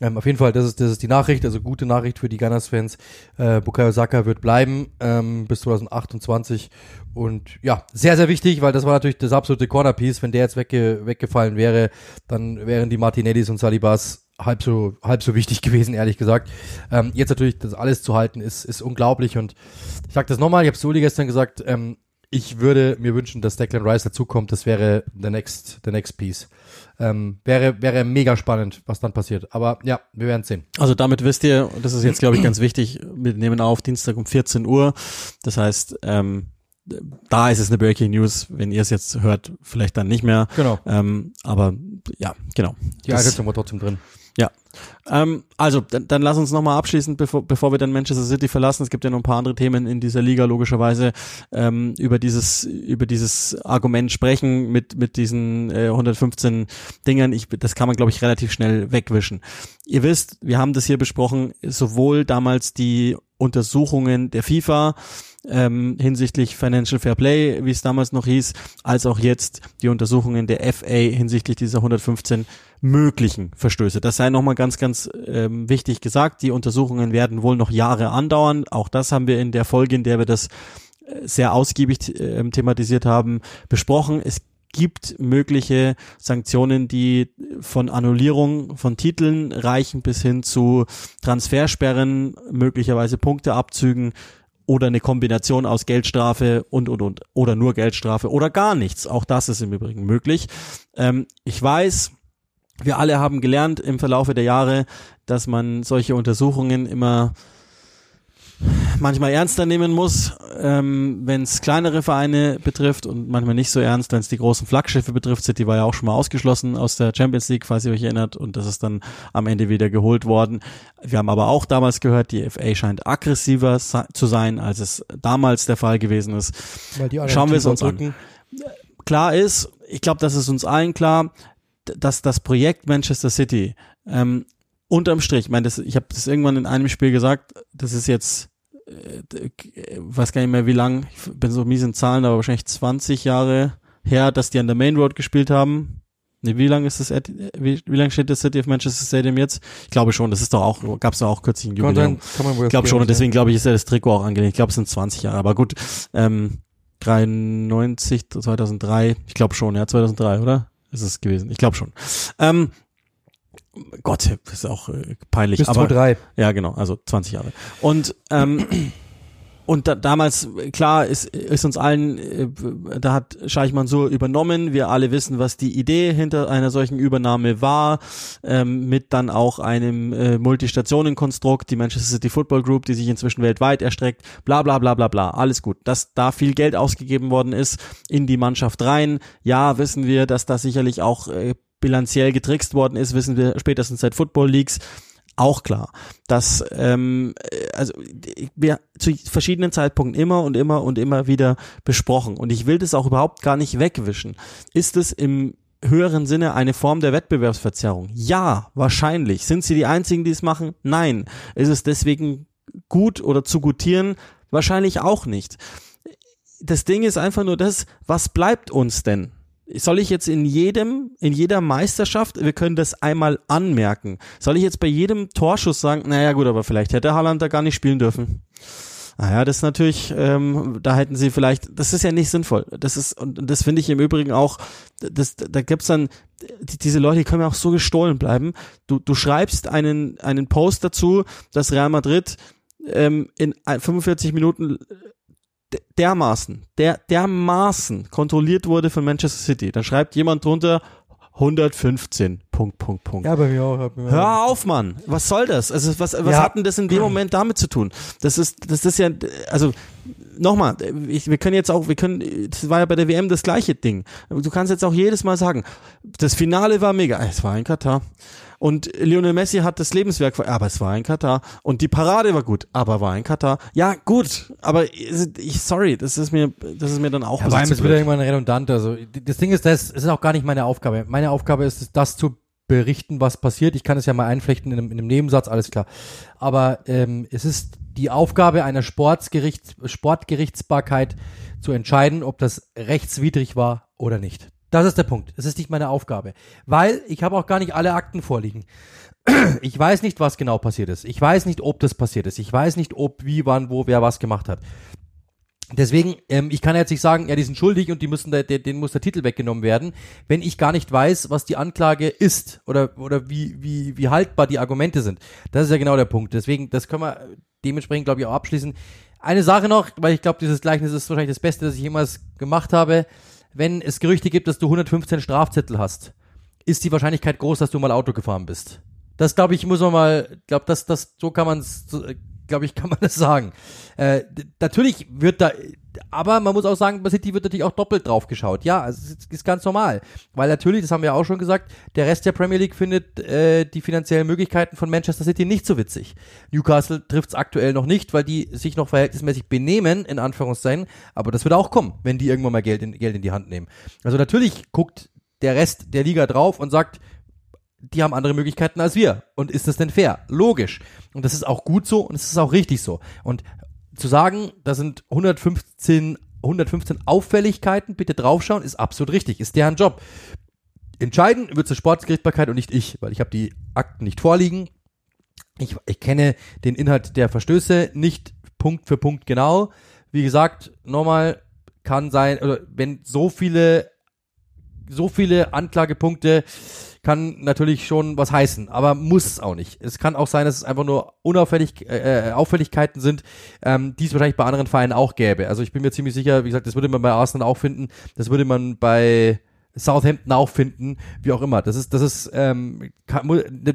Ähm, auf jeden Fall, das ist, das ist die Nachricht, also gute Nachricht für die Gunners-Fans. Äh, Bukayo Saka wird bleiben ähm, bis 2028 und ja, sehr, sehr wichtig, weil das war natürlich das absolute Cornerpiece. Wenn der jetzt wegge weggefallen wäre, dann wären die Martinellis und Salibas halb so, halb so wichtig gewesen, ehrlich gesagt. Ähm, jetzt natürlich das alles zu halten, ist, ist unglaublich und ich sag das nochmal, ich habe Soli gestern gesagt, ähm, ich würde mir wünschen, dass Declan Rice dazukommt, das wäre the next, the next piece. Ähm, wäre, wäre mega spannend, was dann passiert. Aber ja, wir werden sehen. Also damit wisst ihr, das ist jetzt, glaube ich, ganz wichtig, wir nehmen auf Dienstag um 14 Uhr. Das heißt, ähm, da ist es eine Breaking News. Wenn ihr es jetzt hört, vielleicht dann nicht mehr. Genau. Ähm, aber ja, genau. Die Einschätzung war trotzdem drin. Ähm, also, dann, dann lass uns nochmal abschließend, bevor, bevor wir dann Manchester City verlassen. Es gibt ja noch ein paar andere Themen in dieser Liga, logischerweise, ähm, über dieses, über dieses Argument sprechen mit, mit diesen äh, 115 Dingern. Ich, das kann man, glaube ich, relativ schnell wegwischen. Ihr wisst, wir haben das hier besprochen, sowohl damals die Untersuchungen der FIFA, ähm, hinsichtlich Financial Fair Play, wie es damals noch hieß, als auch jetzt die Untersuchungen der FA hinsichtlich dieser 115 möglichen Verstöße. Das sei nochmal ganz, ganz ähm, wichtig gesagt. Die Untersuchungen werden wohl noch Jahre andauern. Auch das haben wir in der Folge, in der wir das äh, sehr ausgiebig äh, thematisiert haben, besprochen. Es gibt mögliche Sanktionen, die von Annullierung von Titeln reichen bis hin zu Transfersperren, möglicherweise Punkteabzügen oder eine Kombination aus Geldstrafe und und und oder nur Geldstrafe oder gar nichts. Auch das ist im Übrigen möglich. Ähm, ich weiß, wir alle haben gelernt im Verlaufe der Jahre, dass man solche Untersuchungen immer manchmal ernster nehmen muss, ähm, wenn es kleinere Vereine betrifft und manchmal nicht so ernst, wenn es die großen Flaggschiffe betrifft. City war ja auch schon mal ausgeschlossen aus der Champions League, falls ihr euch erinnert, und das ist dann am Ende wieder geholt worden. Wir haben aber auch damals gehört, die FA scheint aggressiver zu sein, als es damals der Fall gewesen ist. Schauen wir es uns an. Klar ist, ich glaube, das ist uns allen klar, dass das Projekt Manchester City ähm, unterm Strich, ich meine, das, ich habe das irgendwann in einem Spiel gesagt, das ist jetzt äh, weiß gar nicht mehr wie lang, ich bin so mies in Zahlen, aber wahrscheinlich 20 Jahre her, dass die an der Main Road gespielt haben. Nee, wie lange ist das, wie, wie lange steht das City of Manchester Stadium jetzt? Ich glaube schon, das ist doch auch, gab es doch auch kürzlich ein Jubiläum. Kann man, kann ich glaube schon, und deswegen glaube ich, ist ja das Trikot auch angelegt. Ich glaube, es sind 20 Jahre, aber gut, ähm, 93, 2003, ich glaube schon, ja, 2003, oder? Ist es gewesen, ich glaube schon. Ähm, Gott, das ist auch äh, peinlich. Bis aber, 3. Ja, genau, also 20 Jahre. Und ähm, und da, damals, klar, ist, ist uns allen, äh, da hat Scheich Mansur übernommen. Wir alle wissen, was die Idee hinter einer solchen Übernahme war, ähm, mit dann auch einem äh, Multistationen-Konstrukt, die Manchester City Football Group, die sich inzwischen weltweit erstreckt, bla bla bla bla bla. Alles gut. Dass da viel Geld ausgegeben worden ist in die Mannschaft rein. Ja, wissen wir, dass da sicherlich auch äh, bilanziell getrickst worden ist, wissen wir spätestens seit Football Leagues auch klar, dass ähm, also wir zu verschiedenen Zeitpunkten immer und immer und immer wieder besprochen und ich will das auch überhaupt gar nicht wegwischen. Ist es im höheren Sinne eine Form der Wettbewerbsverzerrung? Ja, wahrscheinlich. Sind sie die einzigen, die es machen? Nein. Ist es deswegen gut oder zu gutieren? Wahrscheinlich auch nicht. Das Ding ist einfach nur das, was bleibt uns denn? Soll ich jetzt in jedem, in jeder Meisterschaft, wir können das einmal anmerken, soll ich jetzt bei jedem Torschuss sagen, naja gut, aber vielleicht hätte Haaland da gar nicht spielen dürfen. Naja, das ist natürlich, ähm, da hätten sie vielleicht, das ist ja nicht sinnvoll. Das ist, und das finde ich im Übrigen auch, das, da gibt's dann, die, diese Leute, die können ja auch so gestohlen bleiben. Du, du schreibst einen, einen Post dazu, dass Real Madrid ähm, in 45 Minuten dermaßen, der, dermaßen kontrolliert wurde von Manchester City. Dann schreibt jemand drunter 115. Punkt, Punkt, Punkt. Ja, bei mir auch. Bei mir Hör auf, Mann. Was soll das? Also, was, was ja. hat denn das in dem Moment damit zu tun? Das ist, das ist ja, also, nochmal, wir können jetzt auch, wir können, das war ja bei der WM das gleiche Ding. Du kannst jetzt auch jedes Mal sagen, das Finale war mega. Es war in Katar. Und Lionel Messi hat das Lebenswerk, aber es war in Katar. Und die Parade war gut, aber war in Katar. Ja, gut, aber ich, sorry, das ist mir, das ist mir dann auch. Ja, vor ist wieder irgendwann redundant. Also, das Ding ist, das, ist auch gar nicht meine Aufgabe. Meine Aufgabe ist es, das zu berichten, was passiert. Ich kann es ja mal einflechten in einem, in einem Nebensatz, alles klar. Aber ähm, es ist die Aufgabe einer Sportsgericht, Sportgerichtsbarkeit zu entscheiden, ob das rechtswidrig war oder nicht. Das ist der Punkt. Das ist nicht meine Aufgabe. Weil ich habe auch gar nicht alle Akten vorliegen. Ich weiß nicht, was genau passiert ist. Ich weiß nicht, ob das passiert ist. Ich weiß nicht, ob, wie, wann, wo, wer was gemacht hat. Deswegen, ähm, ich kann jetzt nicht sagen, ja, die sind schuldig und die müssen, da, denen muss der Titel weggenommen werden, wenn ich gar nicht weiß, was die Anklage ist oder oder wie wie wie haltbar die Argumente sind. Das ist ja genau der Punkt. Deswegen, das können wir dementsprechend glaube ich auch abschließen. Eine Sache noch, weil ich glaube, dieses Gleichnis ist wahrscheinlich das Beste, das ich jemals gemacht habe wenn es Gerüchte gibt, dass du 115 Strafzettel hast, ist die Wahrscheinlichkeit groß, dass du mal Auto gefahren bist. Das glaube ich, muss man mal, glaube das, das, so kann man es, glaube ich, kann man das sagen. Äh, natürlich wird da, aber man muss auch sagen, bei City wird natürlich auch doppelt drauf geschaut. Ja, also es ist, ist ganz normal. Weil natürlich, das haben wir auch schon gesagt, der Rest der Premier League findet äh, die finanziellen Möglichkeiten von Manchester City nicht so witzig. Newcastle trifft es aktuell noch nicht, weil die sich noch verhältnismäßig benehmen, in Anführungszeichen. Aber das wird auch kommen, wenn die irgendwann mal Geld in, Geld in die Hand nehmen. Also natürlich guckt der Rest der Liga drauf und sagt, die haben andere Möglichkeiten als wir. Und ist das denn fair? Logisch. Und das ist auch gut so und es ist auch richtig so. Und zu sagen, da sind 115, 115 Auffälligkeiten, bitte draufschauen, ist absolut richtig, ist deren Job. Entscheiden wird zur Sportgerichtsbarkeit und nicht ich, weil ich habe die Akten nicht vorliegen. Ich, ich kenne den Inhalt der Verstöße nicht Punkt für Punkt genau. Wie gesagt, nochmal kann sein, oder wenn so viele, so viele Anklagepunkte kann natürlich schon was heißen, aber muss es auch nicht. Es kann auch sein, dass es einfach nur Unauffällig, äh, äh, Auffälligkeiten sind, ähm, die es wahrscheinlich bei anderen Vereinen auch gäbe. Also ich bin mir ziemlich sicher, wie gesagt, das würde man bei Arsenal auch finden, das würde man bei Southampton auch finden, wie auch immer. Das ist, das ist ähm, kann,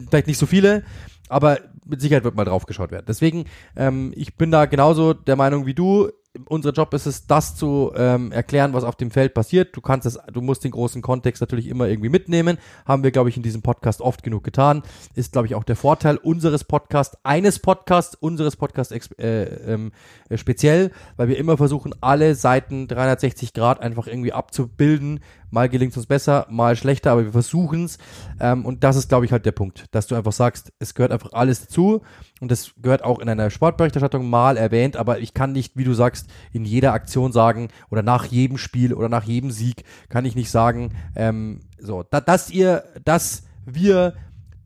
vielleicht nicht so viele, aber mit Sicherheit wird mal drauf geschaut werden. Deswegen, ähm, ich bin da genauso der Meinung wie du unser Job ist es, das zu ähm, erklären, was auf dem Feld passiert. Du kannst es, du musst den großen Kontext natürlich immer irgendwie mitnehmen. Haben wir, glaube ich, in diesem Podcast oft genug getan. Ist, glaube ich, auch der Vorteil unseres Podcasts, eines Podcasts, unseres Podcasts äh, ähm, äh, speziell, weil wir immer versuchen, alle Seiten 360 Grad einfach irgendwie abzubilden. Mal gelingt es uns besser, mal schlechter, aber wir versuchen es. Ähm, und das ist, glaube ich, halt der Punkt, dass du einfach sagst, es gehört einfach alles dazu. Und das gehört auch in einer Sportberichterstattung mal erwähnt, aber ich kann nicht, wie du sagst, in jeder Aktion sagen oder nach jedem Spiel oder nach jedem Sieg kann ich nicht sagen, ähm, so, da, dass ihr, dass wir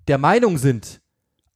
der Meinung sind,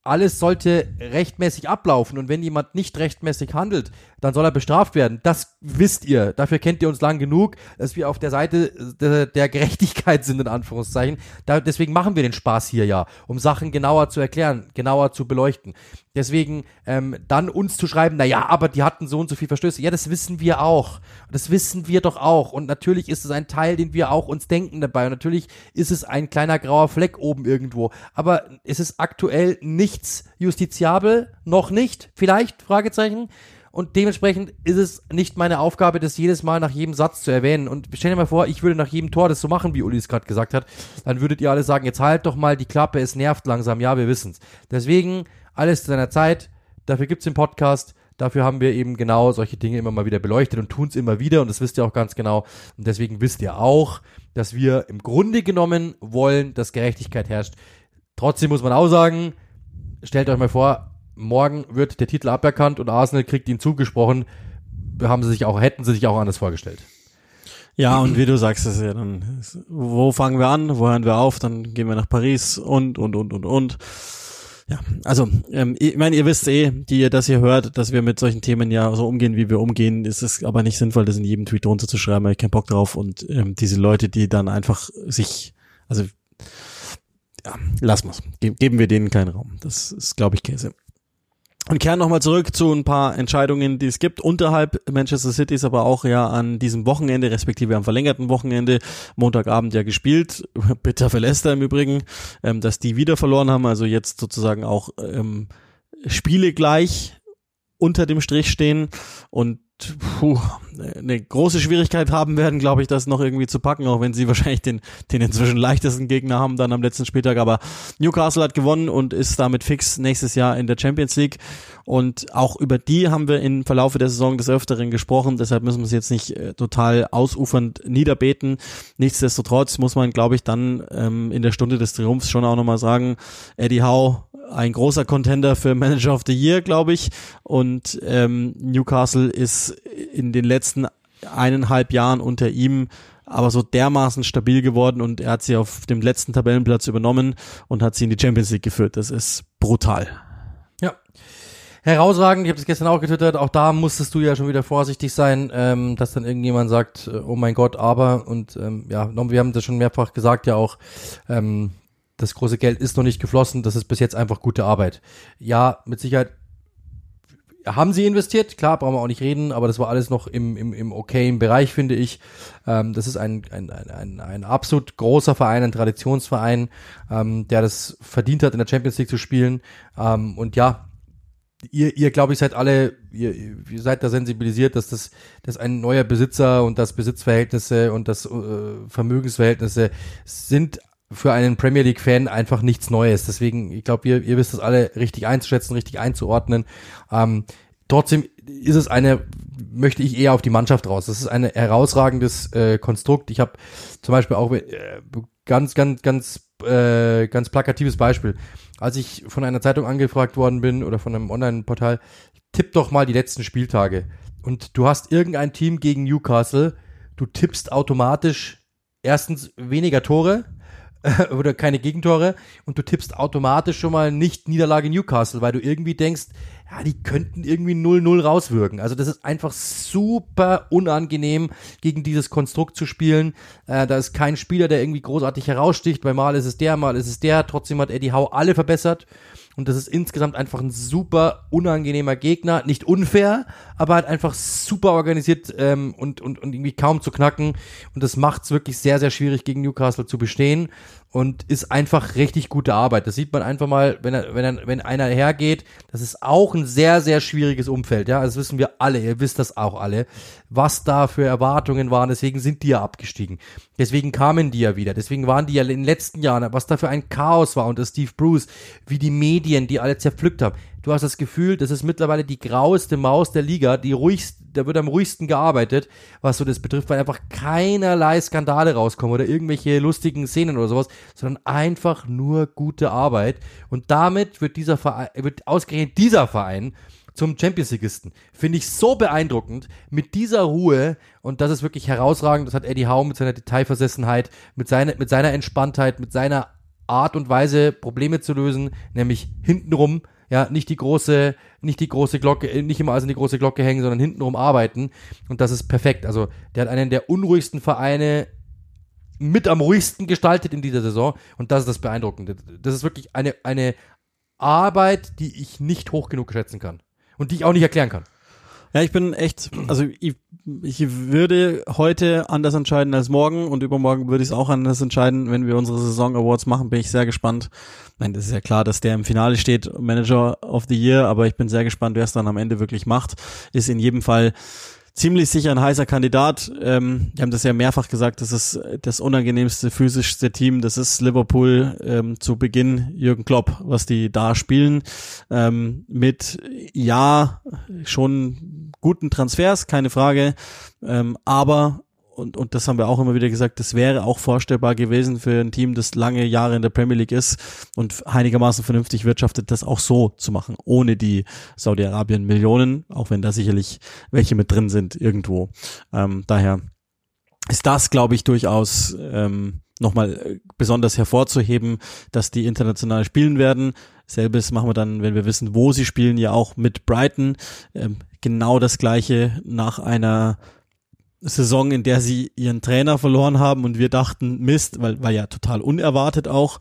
alles sollte rechtmäßig ablaufen und wenn jemand nicht rechtmäßig handelt, dann soll er bestraft werden. Das wisst ihr. Dafür kennt ihr uns lang genug, dass wir auf der Seite der, der Gerechtigkeit sind, in Anführungszeichen. Da, deswegen machen wir den Spaß hier ja, um Sachen genauer zu erklären, genauer zu beleuchten. Deswegen ähm, dann uns zu schreiben, na ja, aber die hatten so und so viel Verstöße. Ja, das wissen wir auch. Das wissen wir doch auch. Und natürlich ist es ein Teil, den wir auch uns denken dabei. Und natürlich ist es ein kleiner grauer Fleck oben irgendwo. Aber es ist aktuell nichts justiziabel, noch nicht, vielleicht, Fragezeichen. Und dementsprechend ist es nicht meine Aufgabe, das jedes Mal nach jedem Satz zu erwähnen. Und stell dir mal vor, ich würde nach jedem Tor das so machen, wie Uli es gerade gesagt hat. Dann würdet ihr alle sagen, jetzt halt doch mal die Klappe, es nervt langsam. Ja, wir wissen's. Deswegen alles zu seiner Zeit. Dafür gibt's den Podcast. Dafür haben wir eben genau solche Dinge immer mal wieder beleuchtet und tun's immer wieder. Und das wisst ihr auch ganz genau. Und deswegen wisst ihr auch, dass wir im Grunde genommen wollen, dass Gerechtigkeit herrscht. Trotzdem muss man auch sagen, stellt euch mal vor, morgen wird der Titel aberkannt und Arsenal kriegt ihn zugesprochen. Haben sie sich auch, hätten sie sich auch anders vorgestellt. Ja, und wie du sagst es ja dann, wo fangen wir an, wo hören wir auf, dann gehen wir nach Paris und, und, und, und, und. Ja, also ähm, ich meine, ihr wisst eh, die ihr das hier hört, dass wir mit solchen Themen ja so umgehen, wie wir umgehen. ist Es aber nicht sinnvoll, das in jedem Tweet drunter zu schreiben, ich keinen Bock drauf. Und ähm, diese Leute, die dann einfach sich, also ja, lassen wir's. Ge geben wir denen keinen Raum. Das ist, glaube ich, Käse. Und kehren nochmal zurück zu ein paar Entscheidungen, die es gibt unterhalb Manchester Cities, aber auch ja an diesem Wochenende, respektive am verlängerten Wochenende, Montagabend ja gespielt. Bitter für Leicester im Übrigen, ähm, dass die wieder verloren haben, also jetzt sozusagen auch ähm, Spiele gleich unter dem Strich stehen und puh, eine große Schwierigkeit haben werden, glaube ich, das noch irgendwie zu packen, auch wenn sie wahrscheinlich den, den inzwischen leichtesten Gegner haben dann am letzten Spieltag. Aber Newcastle hat gewonnen und ist damit fix nächstes Jahr in der Champions League. Und auch über die haben wir im Verlaufe der Saison des Öfteren gesprochen. Deshalb müssen wir es jetzt nicht äh, total ausufernd niederbeten. Nichtsdestotrotz muss man, glaube ich, dann ähm, in der Stunde des Triumphs schon auch nochmal sagen, Eddie Howe ein großer Contender für Manager of the Year, glaube ich. Und ähm, Newcastle ist in den letzten eineinhalb Jahren unter ihm aber so dermaßen stabil geworden und er hat sie auf dem letzten Tabellenplatz übernommen und hat sie in die Champions League geführt. Das ist brutal. Ja. Herausragend, ich habe das gestern auch getwittert, auch da musstest du ja schon wieder vorsichtig sein, ähm, dass dann irgendjemand sagt, äh, oh mein Gott, aber, und ähm, ja, wir haben das schon mehrfach gesagt, ja auch, ähm, das große Geld ist noch nicht geflossen, das ist bis jetzt einfach gute Arbeit. Ja, mit Sicherheit haben sie investiert, klar, brauchen wir auch nicht reden, aber das war alles noch im, im, im okayen Bereich, finde ich. Ähm, das ist ein, ein, ein, ein absolut großer Verein, ein Traditionsverein, ähm, der das verdient hat, in der Champions League zu spielen. Ähm, und ja, ihr, ihr glaube ich, seid alle, ihr, ihr seid da sensibilisiert, dass das, dass ein neuer Besitzer und das Besitzverhältnisse und das äh, Vermögensverhältnisse sind für einen Premier League-Fan einfach nichts Neues. Deswegen, ich glaube, ihr, ihr wisst das alle richtig einzuschätzen, richtig einzuordnen. Ähm, trotzdem ist es eine, möchte ich eher auf die Mannschaft raus. Das ist ein herausragendes äh, Konstrukt. Ich habe zum Beispiel auch äh, ganz, ganz, ganz, äh, ganz plakatives Beispiel. Als ich von einer Zeitung angefragt worden bin oder von einem Online-Portal, tipp doch mal die letzten Spieltage. Und du hast irgendein Team gegen Newcastle, du tippst automatisch erstens weniger Tore, oder keine Gegentore und du tippst automatisch schon mal nicht Niederlage Newcastle, weil du irgendwie denkst, ja, die könnten irgendwie 0-0 rauswirken. Also das ist einfach super unangenehm, gegen dieses Konstrukt zu spielen. Äh, da ist kein Spieler, der irgendwie großartig heraussticht. Bei Mal ist es der, mal ist es der. Trotzdem hat Eddie Howe alle verbessert. Und das ist insgesamt einfach ein super unangenehmer Gegner. Nicht unfair, aber halt einfach super organisiert ähm, und, und, und irgendwie kaum zu knacken. Und das macht es wirklich sehr, sehr schwierig, gegen Newcastle zu bestehen. Und ist einfach richtig gute Arbeit. Das sieht man einfach mal, wenn er, wenn er, wenn einer hergeht. Das ist auch ein sehr, sehr schwieriges Umfeld. Ja, das wissen wir alle. Ihr wisst das auch alle, was da für Erwartungen waren. Deswegen sind die ja abgestiegen. Deswegen kamen die ja wieder. Deswegen waren die ja in den letzten Jahren, was da für ein Chaos war unter Steve Bruce, wie die Medien, die alle zerpflückt haben. Du hast das Gefühl, das ist mittlerweile die graueste Maus der Liga, die ruhigste, da wird am ruhigsten gearbeitet, was so das betrifft, weil einfach keinerlei Skandale rauskommen oder irgendwelche lustigen Szenen oder sowas, sondern einfach nur gute Arbeit. Und damit wird dieser Verein, wird ausgerechnet dieser Verein zum Champions Leagueisten. Finde ich so beeindruckend mit dieser Ruhe und das ist wirklich herausragend. Das hat Eddie Howe mit seiner Detailversessenheit, mit seiner, mit seiner Entspanntheit, mit seiner Art und Weise Probleme zu lösen, nämlich hintenrum ja, nicht die große, nicht die große Glocke, äh, nicht immer also in die große Glocke hängen, sondern hintenrum arbeiten. Und das ist perfekt. Also, der hat einen der unruhigsten Vereine mit am ruhigsten gestaltet in dieser Saison. Und das ist das Beeindruckende. Das ist wirklich eine, eine Arbeit, die ich nicht hoch genug schätzen kann. Und die ich auch nicht erklären kann. Ja, ich bin echt, also ich, ich würde heute anders entscheiden als morgen und übermorgen würde ich es auch anders entscheiden, wenn wir unsere Saison Awards machen, bin ich sehr gespannt. Nein, das ist ja klar, dass der im Finale steht, Manager of the Year, aber ich bin sehr gespannt, wer es dann am Ende wirklich macht. Ist in jedem Fall ziemlich sicher ein heißer Kandidat. Ähm, die haben das ja mehrfach gesagt, das ist das unangenehmste, physischste Team. Das ist Liverpool ähm, zu Beginn Jürgen Klopp, was die da spielen. Ähm, mit ja schon guten Transfers, keine Frage. Ähm, aber und, und das haben wir auch immer wieder gesagt, das wäre auch vorstellbar gewesen für ein Team, das lange Jahre in der Premier League ist und einigermaßen vernünftig wirtschaftet, das auch so zu machen, ohne die Saudi-Arabien-Millionen, auch wenn da sicherlich welche mit drin sind irgendwo. Ähm, daher ist das, glaube ich, durchaus ähm, nochmal äh, besonders hervorzuheben, dass die international spielen werden. Selbes machen wir dann, wenn wir wissen, wo sie spielen, ja auch mit Brighton. Ähm, genau das gleiche nach einer Saison, in der sie ihren Trainer verloren haben und wir dachten, Mist, weil, weil ja total unerwartet auch,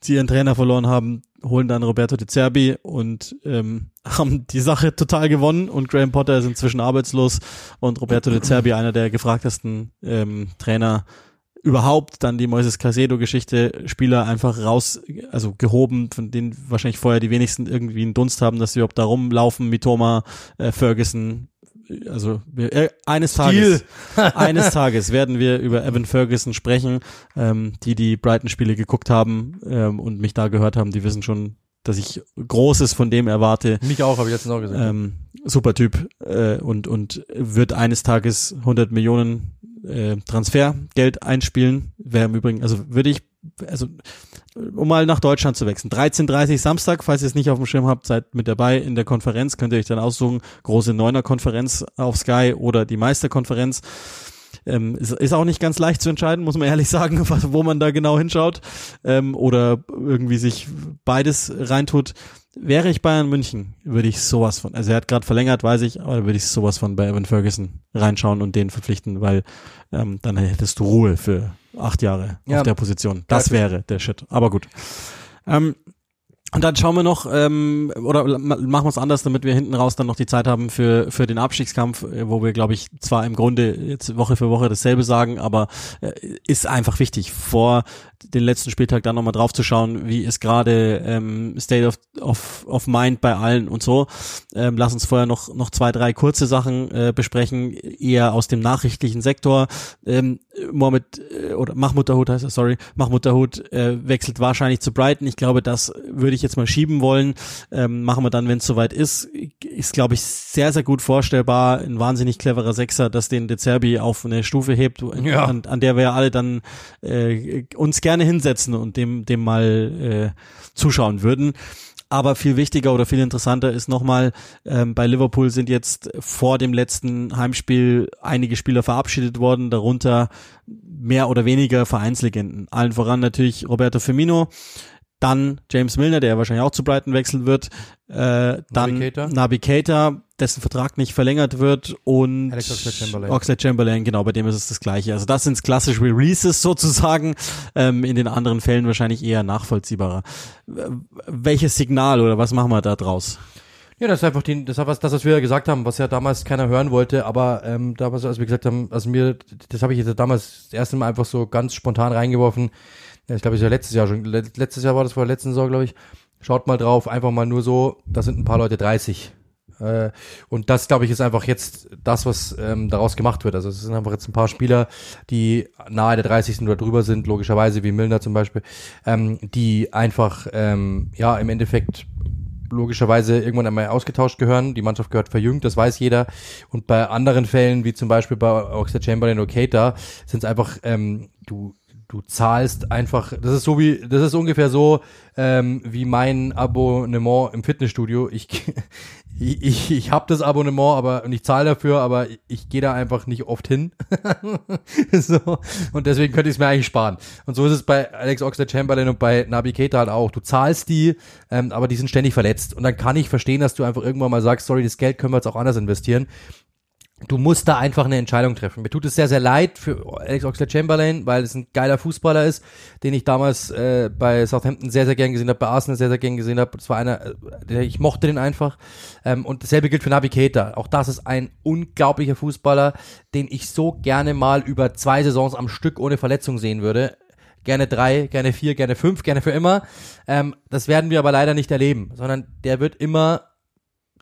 sie ihren Trainer verloren haben, holen dann Roberto de Zerbi und ähm, haben die Sache total gewonnen und Graham Potter ist inzwischen arbeitslos und Roberto de Zerbi, einer der gefragtesten ähm, Trainer überhaupt, dann die Moises Casedo-Geschichte, Spieler einfach raus, also gehoben, von denen wahrscheinlich vorher die wenigsten irgendwie einen Dunst haben, dass sie überhaupt da rumlaufen, Mitoma, äh, Ferguson, also wir, äh, eines Tages, eines Tages werden wir über Evan Ferguson sprechen. Ähm, die die Brighton-Spiele geguckt haben ähm, und mich da gehört haben, die wissen schon, dass ich Großes von dem erwarte. Mich auch, habe ich jetzt noch gesehen. Ähm, super Typ äh, und und wird eines Tages 100 Millionen äh, Transfergeld einspielen. Wäre im Übrigen, also würde ich, also um mal nach Deutschland zu wechseln. 13.30 Samstag, falls ihr es nicht auf dem Schirm habt, seid mit dabei in der Konferenz, könnt ihr euch dann aussuchen, große Neuner-Konferenz auf Sky oder die Meisterkonferenz. Ähm, ist, ist auch nicht ganz leicht zu entscheiden, muss man ehrlich sagen, wo man da genau hinschaut ähm, oder irgendwie sich beides reintut. Wäre ich Bayern München, würde ich sowas von, also er hat gerade verlängert, weiß ich, aber würde ich sowas von bei Evan Ferguson reinschauen und den verpflichten, weil ähm, dann hättest du Ruhe für acht Jahre ja. auf der Position. Das wäre der Shit. Aber gut. Ähm, und dann schauen wir noch, ähm, oder machen wir es anders, damit wir hinten raus dann noch die Zeit haben für, für den Abstiegskampf, äh, wo wir, glaube ich, zwar im Grunde jetzt Woche für Woche dasselbe sagen, aber äh, ist einfach wichtig, vor den letzten Spieltag dann nochmal drauf zu schauen, wie ist gerade ähm, State of, of, of Mind bei allen und so. Ähm, lass uns vorher noch, noch zwei, drei kurze Sachen äh, besprechen, eher aus dem nachrichtlichen Sektor. Ähm, Mohamed, äh, oder Mahmoud Dahoud heißt er, sorry, Mahmoud Dahoud äh, wechselt wahrscheinlich zu Brighton. Ich glaube, das würde ich jetzt mal schieben wollen. Ähm, machen wir dann, wenn es soweit ist. Ist, glaube ich, sehr, sehr gut vorstellbar. Ein wahnsinnig cleverer Sechser, dass den De Zerbi auf eine Stufe hebt, ja. an, an der wir alle dann äh, uns gerne hinsetzen und dem, dem mal äh, zuschauen würden. Aber viel wichtiger oder viel interessanter ist nochmal, ähm, bei Liverpool sind jetzt vor dem letzten Heimspiel einige Spieler verabschiedet worden, darunter mehr oder weniger Vereinslegenden. Allen voran natürlich Roberto Firmino, dann James Milner, der wahrscheinlich auch zu Brighton wechseln wird, äh, dann Navigator. Navigator, dessen Vertrag nicht verlängert wird und Oxlade-Chamberlain. Oxlade-Chamberlain, genau, bei dem ist es das Gleiche. Also das sind klassische Releases sozusagen, ähm, in den anderen Fällen wahrscheinlich eher nachvollziehbarer. Welches Signal oder was machen wir da draus? Ja, das ist einfach die, das, was, das, was wir ja gesagt haben, was ja damals keiner hören wollte, aber ähm, damals, als wir gesagt haben, also mir, das habe ich jetzt damals das erste Mal einfach so ganz spontan reingeworfen, ja, ich glaube, ist ja letztes Jahr schon, letztes Jahr war das vor der letzten Saison, glaube ich. Schaut mal drauf, einfach mal nur so, da sind ein paar Leute 30. Äh, und das, glaube ich, ist einfach jetzt das, was ähm, daraus gemacht wird. Also es sind einfach jetzt ein paar Spieler, die nahe der 30. oder drüber sind, logischerweise, wie Milner zum Beispiel, ähm, die einfach, ähm, ja, im Endeffekt logischerweise irgendwann einmal ausgetauscht gehören. Die Mannschaft gehört verjüngt, das weiß jeder. Und bei anderen Fällen, wie zum Beispiel bei Oxford Chamberlain oder Keita, sind es einfach, ähm, du du zahlst einfach, das ist so wie, das ist ungefähr so ähm, wie mein Abonnement im Fitnessstudio. Ich, ich, ich, ich habe das Abonnement, aber und ich zahle dafür, aber ich, ich gehe da einfach nicht oft hin. so und deswegen könnte ich es mir eigentlich sparen. Und so ist es bei Alex Oxlade-Chamberlain und bei Nabi Keita halt auch. Du zahlst die, ähm, aber die sind ständig verletzt. Und dann kann ich verstehen, dass du einfach irgendwann mal sagst, sorry, das Geld können wir jetzt auch anders investieren du musst da einfach eine Entscheidung treffen. Mir tut es sehr, sehr leid für Alex Oxlade-Chamberlain, weil es ein geiler Fußballer ist, den ich damals äh, bei Southampton sehr, sehr gern gesehen habe, bei Arsenal sehr, sehr gern gesehen habe. Das war einer, äh, ich mochte den einfach. Ähm, und dasselbe gilt für Nabi Keita. Auch das ist ein unglaublicher Fußballer, den ich so gerne mal über zwei Saisons am Stück ohne Verletzung sehen würde. Gerne drei, gerne vier, gerne fünf, gerne für immer. Ähm, das werden wir aber leider nicht erleben, sondern der wird immer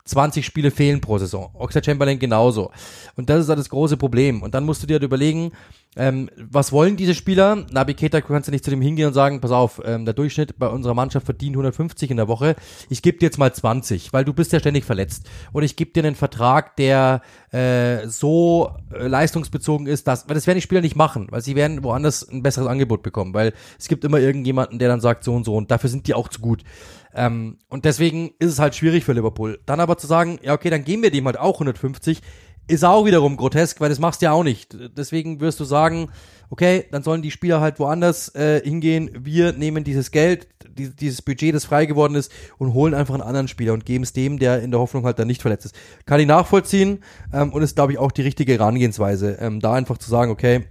20 Spiele fehlen pro Saison. Oxford Chamberlain genauso. Und das ist halt das große Problem. Und dann musst du dir halt überlegen, ähm, was wollen diese Spieler? Nabi Keita kannst du nicht zu dem hingehen und sagen, pass auf, ähm, der Durchschnitt bei unserer Mannschaft verdient 150 in der Woche. Ich gebe dir jetzt mal 20, weil du bist ja ständig verletzt. Und ich gebe dir einen Vertrag, der äh, so äh, leistungsbezogen ist, dass, weil das werden die Spieler nicht machen, weil sie werden woanders ein besseres Angebot bekommen, weil es gibt immer irgendjemanden, der dann sagt so und so und dafür sind die auch zu gut. Ähm, und deswegen ist es halt schwierig für Liverpool. Dann aber zu sagen, ja okay, dann geben wir dem halt auch 150, ist auch wiederum grotesk, weil das machst du ja auch nicht. Deswegen wirst du sagen, okay, dann sollen die Spieler halt woanders äh, hingehen. Wir nehmen dieses Geld, die, dieses Budget, das frei geworden ist, und holen einfach einen anderen Spieler und geben es dem, der in der Hoffnung halt dann nicht verletzt ist. Kann ich nachvollziehen ähm, und ist, glaube ich, auch die richtige Herangehensweise, ähm, da einfach zu sagen, okay,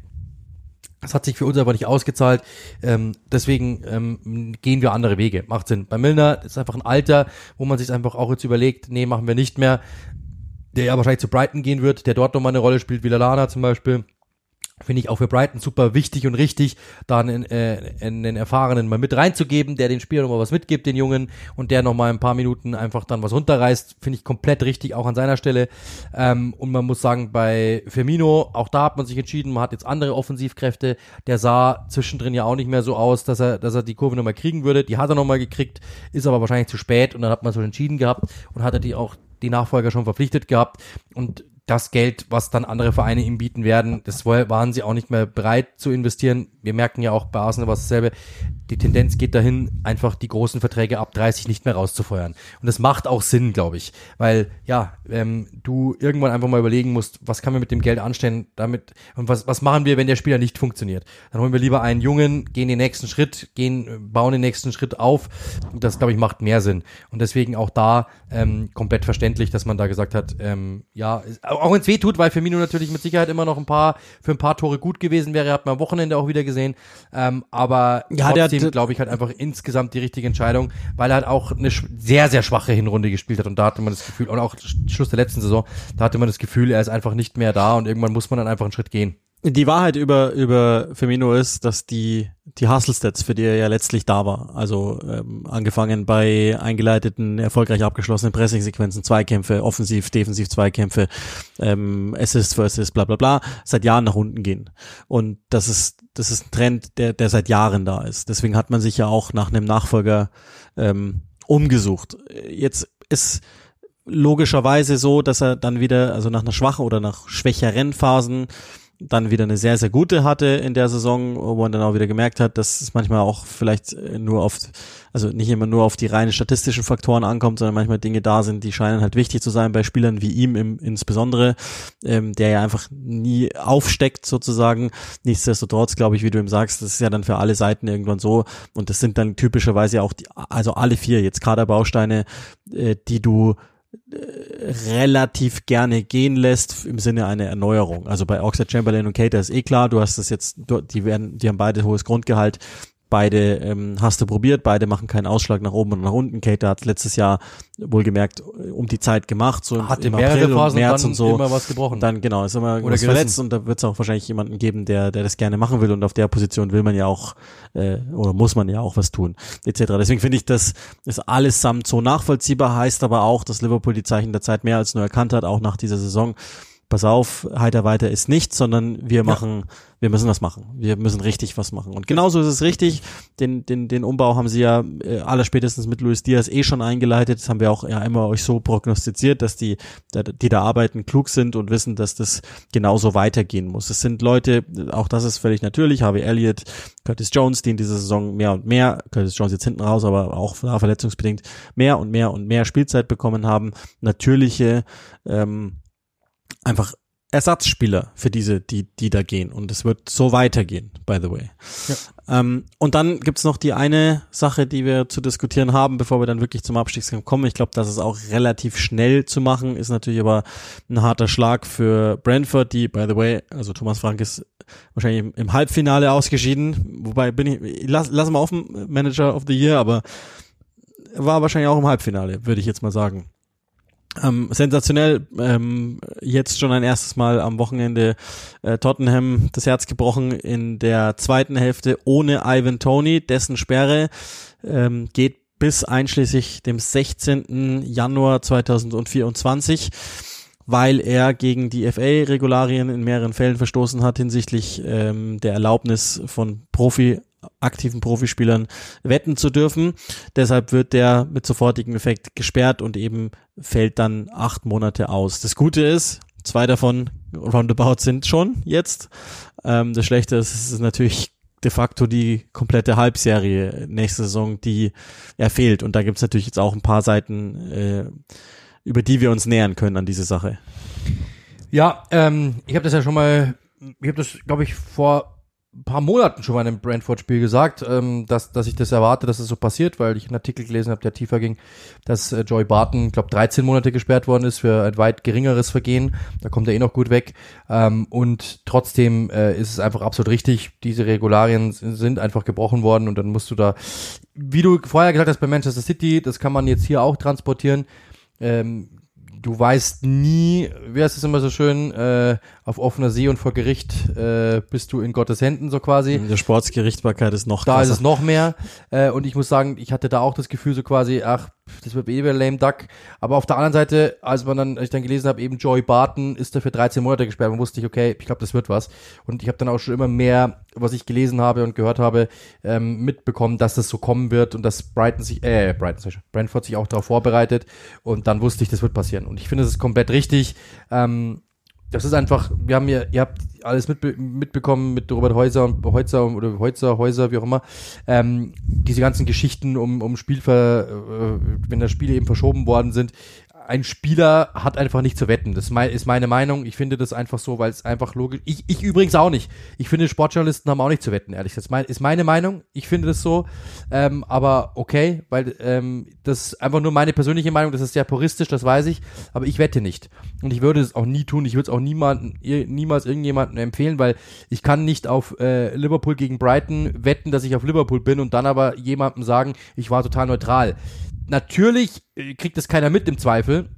das hat sich für uns aber nicht ausgezahlt. Ähm, deswegen ähm, gehen wir andere Wege. Macht Sinn. Bei Milner ist einfach ein Alter, wo man sich einfach auch jetzt überlegt, nee, machen wir nicht mehr. Der ja wahrscheinlich zu Brighton gehen wird, der dort nochmal eine Rolle spielt, wie Lalana zum Beispiel. Finde ich auch für Brighton super wichtig und richtig, da einen, äh, einen Erfahrenen mal mit reinzugeben, der den Spieler nochmal was mitgibt, den Jungen, und der nochmal ein paar Minuten einfach dann was runterreißt. Finde ich komplett richtig, auch an seiner Stelle. Ähm, und man muss sagen, bei Firmino, auch da hat man sich entschieden, man hat jetzt andere Offensivkräfte. Der sah zwischendrin ja auch nicht mehr so aus, dass er, dass er die Kurve nochmal kriegen würde. Die hat er nochmal gekriegt, ist aber wahrscheinlich zu spät und dann hat man so entschieden gehabt und hat er die auch die Nachfolger schon verpflichtet gehabt. Und das Geld, was dann andere Vereine ihm bieten werden, das waren sie auch nicht mehr bereit zu investieren. Wir merken ja auch bei Arsenal was dasselbe. Die Tendenz geht dahin, einfach die großen Verträge ab 30 nicht mehr rauszufeuern. Und das macht auch Sinn, glaube ich. Weil, ja, ähm, du irgendwann einfach mal überlegen musst, was kann man mit dem Geld anstellen, damit, und was, was machen wir, wenn der Spieler nicht funktioniert? Dann holen wir lieber einen Jungen, gehen den nächsten Schritt, gehen, bauen den nächsten Schritt auf. Und das, glaube ich, macht mehr Sinn. Und deswegen auch da ähm, komplett verständlich, dass man da gesagt hat, ähm, ja, auch wenn es weh tut, weil Firmino natürlich mit Sicherheit immer noch ein paar für ein paar Tore gut gewesen wäre, hat man am Wochenende auch wieder gesehen. Ähm, aber ja, trotzdem glaube ich halt einfach insgesamt die richtige Entscheidung, weil er halt auch eine sehr, sehr schwache Hinrunde gespielt hat und da hatte man das Gefühl, und auch Schluss der letzten Saison, da hatte man das Gefühl, er ist einfach nicht mehr da und irgendwann muss man dann einfach einen Schritt gehen. Die Wahrheit über, über Firmino ist, dass die, die Hustle-Stats, für die er ja letztlich da war, also ähm, angefangen bei eingeleiteten, erfolgreich abgeschlossenen Pressing-Sequenzen, Zweikämpfe, offensiv, defensiv Zweikämpfe, ähm, Assist für Assist, bla bla bla, seit Jahren nach unten gehen. Und das ist, das ist ein Trend, der, der seit Jahren da ist. Deswegen hat man sich ja auch nach einem Nachfolger ähm, umgesucht. Jetzt ist logischerweise so, dass er dann wieder, also nach einer schwachen oder nach schwächeren Phasen, dann wieder eine sehr, sehr gute hatte in der Saison, wo man dann auch wieder gemerkt hat, dass es manchmal auch vielleicht äh, nur auf, also nicht immer nur auf die reinen statistischen Faktoren ankommt, sondern manchmal Dinge da sind, die scheinen halt wichtig zu sein bei Spielern wie ihm im, insbesondere, ähm, der ja einfach nie aufsteckt sozusagen. Nichtsdestotrotz, glaube ich, wie du ihm sagst, das ist ja dann für alle Seiten irgendwann so und das sind dann typischerweise auch die, also alle vier jetzt Kaderbausteine, äh, die du relativ gerne gehen lässt im Sinne einer Erneuerung. Also bei Oxford Chamberlain und Cater ist eh klar, du hast das jetzt, die werden, die haben beide hohes Grundgehalt. Beide ähm, hast du probiert, beide machen keinen Ausschlag nach oben und nach unten. Kate hat letztes Jahr wohlgemerkt um die Zeit gemacht, so hat im April und März und, so. immer was gebrochen. Dann genau, ist immer was verletzt und da wird es auch wahrscheinlich jemanden geben, der, der das gerne machen will und auf der Position will man ja auch äh, oder muss man ja auch was tun, etc. Deswegen finde ich, das ist allesamt so nachvollziehbar, heißt aber auch, dass Liverpool die Zeichen der Zeit mehr als nur erkannt hat, auch nach dieser Saison pass auf, heiter weiter ist nichts, sondern wir machen, ja. wir müssen was machen. Wir müssen richtig was machen. Und genauso ist es richtig. Den, den, den Umbau haben sie ja äh, aller spätestens mit Luis Diaz eh schon eingeleitet. Das haben wir auch ja immer euch so prognostiziert, dass die, die da arbeiten, klug sind und wissen, dass das genauso weitergehen muss. Es sind Leute, auch das ist völlig natürlich, Harvey Elliott, Curtis Jones, die in dieser Saison mehr und mehr, Curtis Jones jetzt hinten raus, aber auch verletzungsbedingt mehr und mehr und mehr Spielzeit bekommen haben. Natürliche, ähm, einfach Ersatzspieler für diese, die, die da gehen. Und es wird so weitergehen, by the way. Ja. Ähm, und dann gibt's noch die eine Sache, die wir zu diskutieren haben, bevor wir dann wirklich zum Abstiegskampf kommen. Ich glaube, das ist auch relativ schnell zu machen, ist natürlich aber ein harter Schlag für Brentford, die, by the way, also Thomas Frank ist wahrscheinlich im, Halbfinale ausgeschieden. Wobei bin ich, lass, lass mal offen, Manager of the Year, aber war wahrscheinlich auch im Halbfinale, würde ich jetzt mal sagen. Ähm, sensationell, ähm, jetzt schon ein erstes Mal am Wochenende äh, Tottenham das Herz gebrochen in der zweiten Hälfte ohne Ivan Tony, dessen Sperre ähm, geht bis einschließlich dem 16. Januar 2024 weil er gegen die FA-Regularien in mehreren Fällen verstoßen hat hinsichtlich ähm, der Erlaubnis von Profi aktiven Profispielern wetten zu dürfen. Deshalb wird der mit sofortigem Effekt gesperrt und eben fällt dann acht Monate aus. Das Gute ist, zwei davon roundabout sind schon jetzt. Ähm, das Schlechte ist, es ist natürlich de facto die komplette Halbserie nächste Saison, die er fehlt. Und da gibt's natürlich jetzt auch ein paar Seiten, äh, über die wir uns nähern können an diese Sache. Ja, ähm, ich habe das ja schon mal, ich habe das, glaube ich, vor paar Monaten schon mal in einem Brentford-Spiel gesagt, ähm, dass, dass ich das erwarte, dass es das so passiert, weil ich einen Artikel gelesen habe, der tiefer ging, dass äh, Joy Barton, glaube 13 Monate gesperrt worden ist für ein weit geringeres Vergehen. Da kommt er eh noch gut weg. Ähm, und trotzdem äh, ist es einfach absolut richtig. Diese Regularien sind einfach gebrochen worden und dann musst du da, wie du vorher gesagt hast bei Manchester City, das kann man jetzt hier auch transportieren. Ähm, du weißt nie, wie heißt es immer so schön, äh, auf offener See und vor Gericht äh, bist du in Gottes Händen so quasi. In der Sportsgerichtbarkeit ist noch Da krasser. ist es noch mehr. Äh, und ich muss sagen, ich hatte da auch das Gefühl so quasi, ach, das wird eh wieder lame duck. Aber auf der anderen Seite, als man dann, als ich dann gelesen habe, eben Joy Barton ist dafür 13 Monate gesperrt, dann wusste ich, okay, ich glaube, das wird was. Und ich habe dann auch schon immer mehr, was ich gelesen habe und gehört habe, ähm, mitbekommen, dass das so kommen wird und dass Brighton sich, äh, Brighton, Brentford sich auch darauf vorbereitet. Und dann wusste ich, das wird passieren. Und ich finde, das ist komplett richtig. Ähm, das ist einfach, wir haben ja, ihr habt alles mitbe mitbekommen mit Robert Häuser und Häuser oder Häuser, Häuser, wie auch immer. Ähm, diese ganzen Geschichten um, um Spielver, äh, wenn da Spiele eben verschoben worden sind ein Spieler hat einfach nicht zu wetten. Das ist meine Meinung. Ich finde das einfach so, weil es einfach logisch. Ich, ich übrigens auch nicht. Ich finde, Sportjournalisten haben auch nicht zu wetten, ehrlich gesagt. Das ist meine Meinung. Ich finde das so. Ähm, aber okay, weil ähm, das ist einfach nur meine persönliche Meinung. Das ist sehr puristisch, das weiß ich. Aber ich wette nicht. Und ich würde es auch nie tun. Ich würde es auch niemanden, niemals irgendjemandem empfehlen, weil ich kann nicht auf äh, Liverpool gegen Brighton wetten, dass ich auf Liverpool bin und dann aber jemandem sagen, ich war total neutral natürlich äh, kriegt das keiner mit im Zweifel.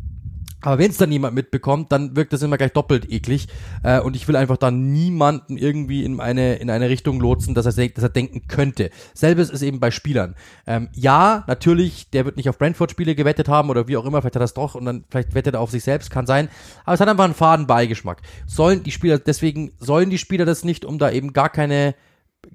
Aber wenn es dann jemand mitbekommt, dann wirkt das immer gleich doppelt eklig. Äh, und ich will einfach dann niemanden irgendwie in eine, in eine Richtung lotsen, dass er, dass er denken könnte. Selbes ist eben bei Spielern. Ähm, ja, natürlich, der wird nicht auf Brentford-Spiele gewettet haben oder wie auch immer, vielleicht hat er das doch und dann vielleicht wettet er auf sich selbst, kann sein. Aber es hat einfach einen faden Beigeschmack. Sollen die Spieler, deswegen sollen die Spieler das nicht, um da eben gar keine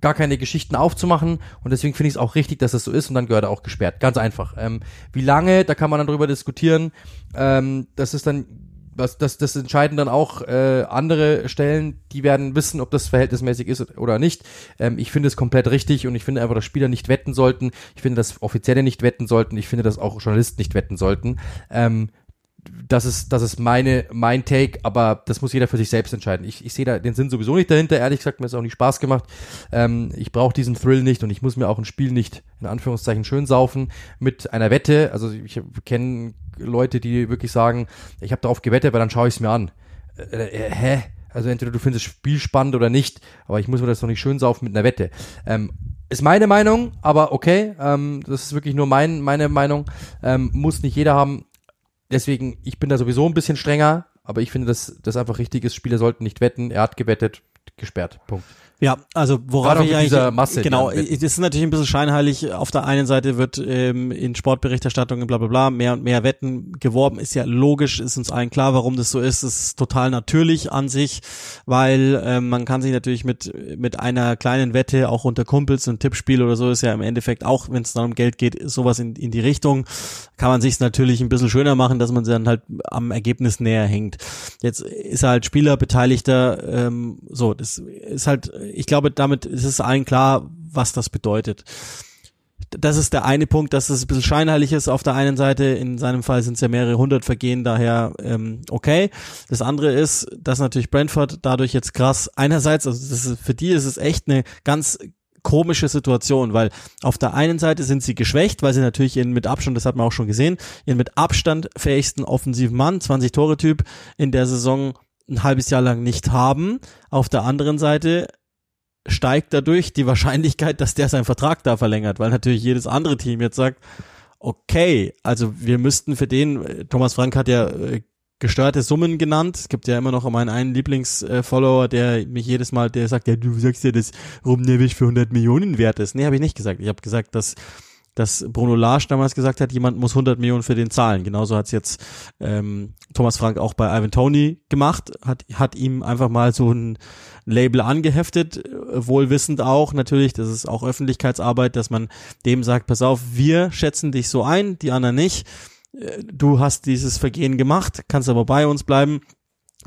gar keine Geschichten aufzumachen und deswegen finde ich es auch richtig, dass das so ist und dann gehört er auch gesperrt. Ganz einfach. Ähm, wie lange, da kann man dann drüber diskutieren. Ähm, das ist dann, was, das, das entscheiden dann auch äh, andere Stellen, die werden wissen, ob das verhältnismäßig ist oder nicht. Ähm, ich finde es komplett richtig und ich finde einfach, dass Spieler nicht wetten sollten. Ich finde, dass Offizielle nicht wetten sollten. Ich finde, dass auch Journalisten nicht wetten sollten. Ähm, das ist, das ist meine, mein Take, aber das muss jeder für sich selbst entscheiden. Ich, ich sehe da den Sinn sowieso nicht dahinter. Ehrlich gesagt, mir ist auch nicht Spaß gemacht. Ähm, ich brauche diesen Thrill nicht und ich muss mir auch ein Spiel nicht in Anführungszeichen schön saufen mit einer Wette. Also ich kenne Leute, die wirklich sagen, ich habe darauf gewettet, weil dann schaue ich es mir an. Äh, äh, hä? Also entweder du findest das Spiel spannend oder nicht, aber ich muss mir das doch nicht schön saufen mit einer Wette. Ähm, ist meine Meinung, aber okay, ähm, das ist wirklich nur mein, meine Meinung. Ähm, muss nicht jeder haben. Deswegen, ich bin da sowieso ein bisschen strenger, aber ich finde, dass das einfach richtig ist. Spieler sollten nicht wetten. Er hat gewettet, gesperrt. Punkt. Ja, also worauf ich eigentlich Masse, genau, das ist natürlich ein bisschen scheinheilig. Auf der einen Seite wird ähm, in Sportberichterstattungen bla bla bla mehr und mehr Wetten geworben. Ist ja logisch, ist uns allen klar, warum das so ist. Es ist total natürlich an sich, weil ähm, man kann sich natürlich mit mit einer kleinen Wette auch unter Kumpels ein Tippspiel oder so ist ja im Endeffekt auch, wenn es dann um Geld geht, sowas in, in die Richtung, kann man sich natürlich ein bisschen schöner machen, dass man dann halt am Ergebnis näher hängt. Jetzt ist halt Spieler Beteiligter, ähm, so das ist halt ich glaube, damit ist es allen klar, was das bedeutet. Das ist der eine Punkt, dass es ein bisschen scheinheilig ist auf der einen Seite. In seinem Fall sind es ja mehrere hundert Vergehen, daher ähm, okay. Das andere ist, dass natürlich Brentford dadurch jetzt krass einerseits, also das ist, für die ist es echt eine ganz komische Situation, weil auf der einen Seite sind sie geschwächt, weil sie natürlich ihren mit Abstand, das hat man auch schon gesehen, ihren mit Abstand fähigsten offensiven Mann, 20 Tore Typ in der Saison ein halbes Jahr lang nicht haben. Auf der anderen Seite steigt dadurch die Wahrscheinlichkeit, dass der seinen Vertrag da verlängert, weil natürlich jedes andere Team jetzt sagt, okay, also wir müssten für den, Thomas Frank hat ja äh, gesteuerte Summen genannt. Es gibt ja immer noch meinen einen Lieblingsfollower, der mich jedes Mal, der sagt, ja, du sagst ja, dass Rumnevich für 100 Millionen wert ist. Nee, habe ich nicht gesagt. Ich habe gesagt, dass dass Bruno Lage damals gesagt hat, jemand muss 100 Millionen für den zahlen. Genauso hat es jetzt ähm, Thomas Frank auch bei Ivan Tony gemacht, hat, hat ihm einfach mal so ein Label angeheftet, wohl wissend auch natürlich, das ist auch Öffentlichkeitsarbeit, dass man dem sagt, pass auf, wir schätzen dich so ein, die anderen nicht. Äh, du hast dieses Vergehen gemacht, kannst aber bei uns bleiben.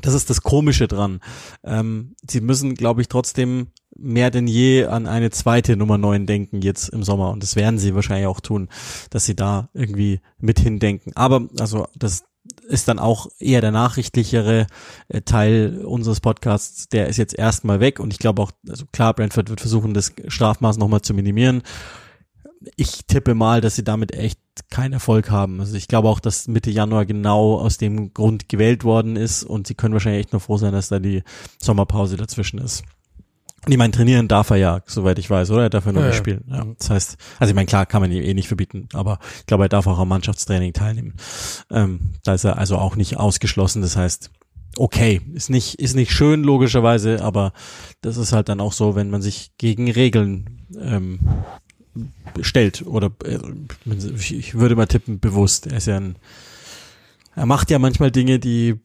Das ist das Komische dran. Ähm, sie müssen, glaube ich, trotzdem mehr denn je an eine zweite Nummer 9 denken jetzt im Sommer. Und das werden sie wahrscheinlich auch tun, dass sie da irgendwie mit hindenken. Aber, also, das, ist dann auch eher der nachrichtlichere äh, Teil unseres Podcasts. Der ist jetzt erstmal weg und ich glaube auch, also klar, Brentford wird versuchen, das Strafmaß nochmal zu minimieren. Ich tippe mal, dass sie damit echt keinen Erfolg haben. Also ich glaube auch, dass Mitte Januar genau aus dem Grund gewählt worden ist und sie können wahrscheinlich echt nur froh sein, dass da die Sommerpause dazwischen ist. Ich meine, trainieren darf er ja, soweit ich weiß, oder? Er darf ja nur ja, spielen. Ja. Das heißt, also ich meine, klar kann man ihn eh nicht verbieten, aber ich glaube, er darf auch am Mannschaftstraining teilnehmen. Ähm, da ist er also auch nicht ausgeschlossen. Das heißt, okay, ist nicht, ist nicht schön, logischerweise, aber das ist halt dann auch so, wenn man sich gegen Regeln ähm, stellt. Oder äh, ich würde mal tippen, bewusst. Er ist ja ein, er macht ja manchmal Dinge, die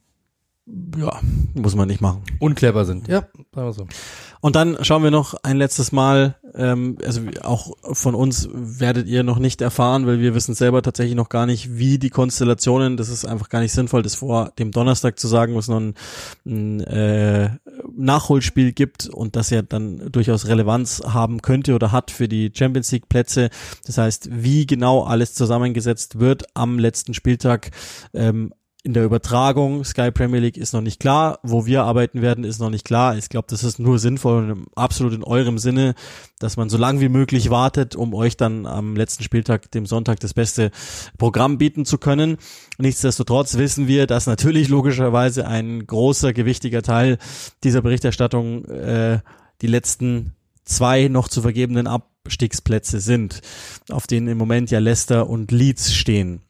ja, muss man nicht machen. Unclever sind, ja, sagen wir so. Und dann schauen wir noch ein letztes Mal, ähm, also auch von uns werdet ihr noch nicht erfahren, weil wir wissen selber tatsächlich noch gar nicht, wie die Konstellationen, das ist einfach gar nicht sinnvoll, das vor dem Donnerstag zu sagen, wo es noch ein, ein äh, Nachholspiel gibt und das ja dann durchaus Relevanz haben könnte oder hat für die Champions League Plätze. Das heißt, wie genau alles zusammengesetzt wird am letzten Spieltag, ähm, in der Übertragung Sky Premier League ist noch nicht klar. Wo wir arbeiten werden, ist noch nicht klar. Ich glaube, das ist nur sinnvoll und absolut in eurem Sinne, dass man so lange wie möglich wartet, um euch dann am letzten Spieltag, dem Sonntag, das beste Programm bieten zu können. Nichtsdestotrotz wissen wir, dass natürlich logischerweise ein großer, gewichtiger Teil dieser Berichterstattung äh, die letzten zwei noch zu vergebenen Abstiegsplätze sind, auf denen im Moment ja Leicester und Leeds stehen.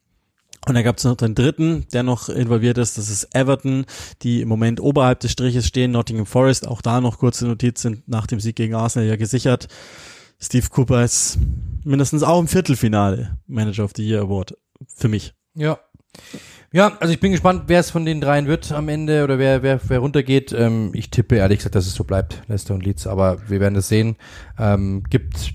Und dann gab es noch den dritten, der noch involviert ist, das ist Everton, die im Moment oberhalb des Striches stehen, Nottingham Forest, auch da noch kurze Notiz sind nach dem Sieg gegen Arsenal ja gesichert. Steve Cooper ist mindestens auch im Viertelfinale Manager of the Year Award für mich. Ja. Ja, also ich bin gespannt, wer es von den dreien wird am Ende oder wer, wer, wer runtergeht. Ähm, ich tippe ehrlich gesagt, dass es so bleibt, Leicester und Leeds, aber wir werden das sehen. Ähm, gibt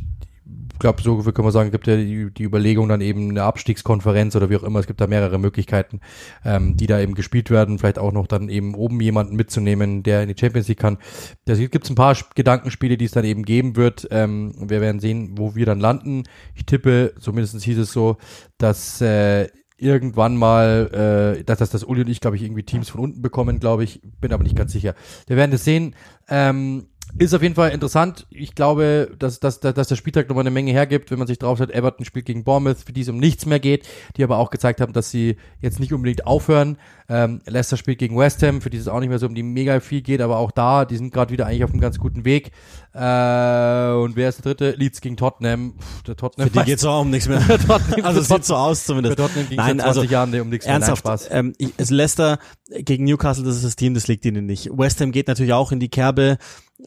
glaube, so kann man sagen, gibt ja die, die Überlegung dann eben eine Abstiegskonferenz oder wie auch immer. Es gibt da mehrere Möglichkeiten, ähm, die da eben gespielt werden. Vielleicht auch noch dann eben oben jemanden mitzunehmen, der in die Champions League kann. Da gibt es ein paar Gedankenspiele, die es dann eben geben wird. Ähm, wir werden sehen, wo wir dann landen. Ich tippe, zumindest hieß es so, dass äh, irgendwann mal, äh, dass, dass das Uli und ich, glaube ich, irgendwie Teams von unten bekommen, glaube ich. Bin aber nicht ganz sicher. Wir werden es sehen. Ähm, ist auf jeden Fall interessant. Ich glaube, dass, dass, dass der Spieltag nochmal eine Menge hergibt, wenn man sich drauf hat, Everton spielt gegen Bournemouth, für die es um nichts mehr geht, die aber auch gezeigt haben, dass sie jetzt nicht unbedingt aufhören. Ähm, Leicester spielt gegen West Ham, für die es auch nicht mehr so um die mega viel geht, aber auch da, die sind gerade wieder eigentlich auf einem ganz guten Weg. Äh, und wer ist der dritte? Leeds gegen Tottenham. Pff, der Tottenham für die geht's auch um nichts mehr. also es sieht so aus zumindest. Für Tottenham ging Nein, 20 also, Jahren um nichts mehr. Ernsthaft, Nein, Spaß. Ähm, ich, Leicester gegen Newcastle, das ist das Team, das liegt ihnen nicht. West Ham geht natürlich auch in die Kerbe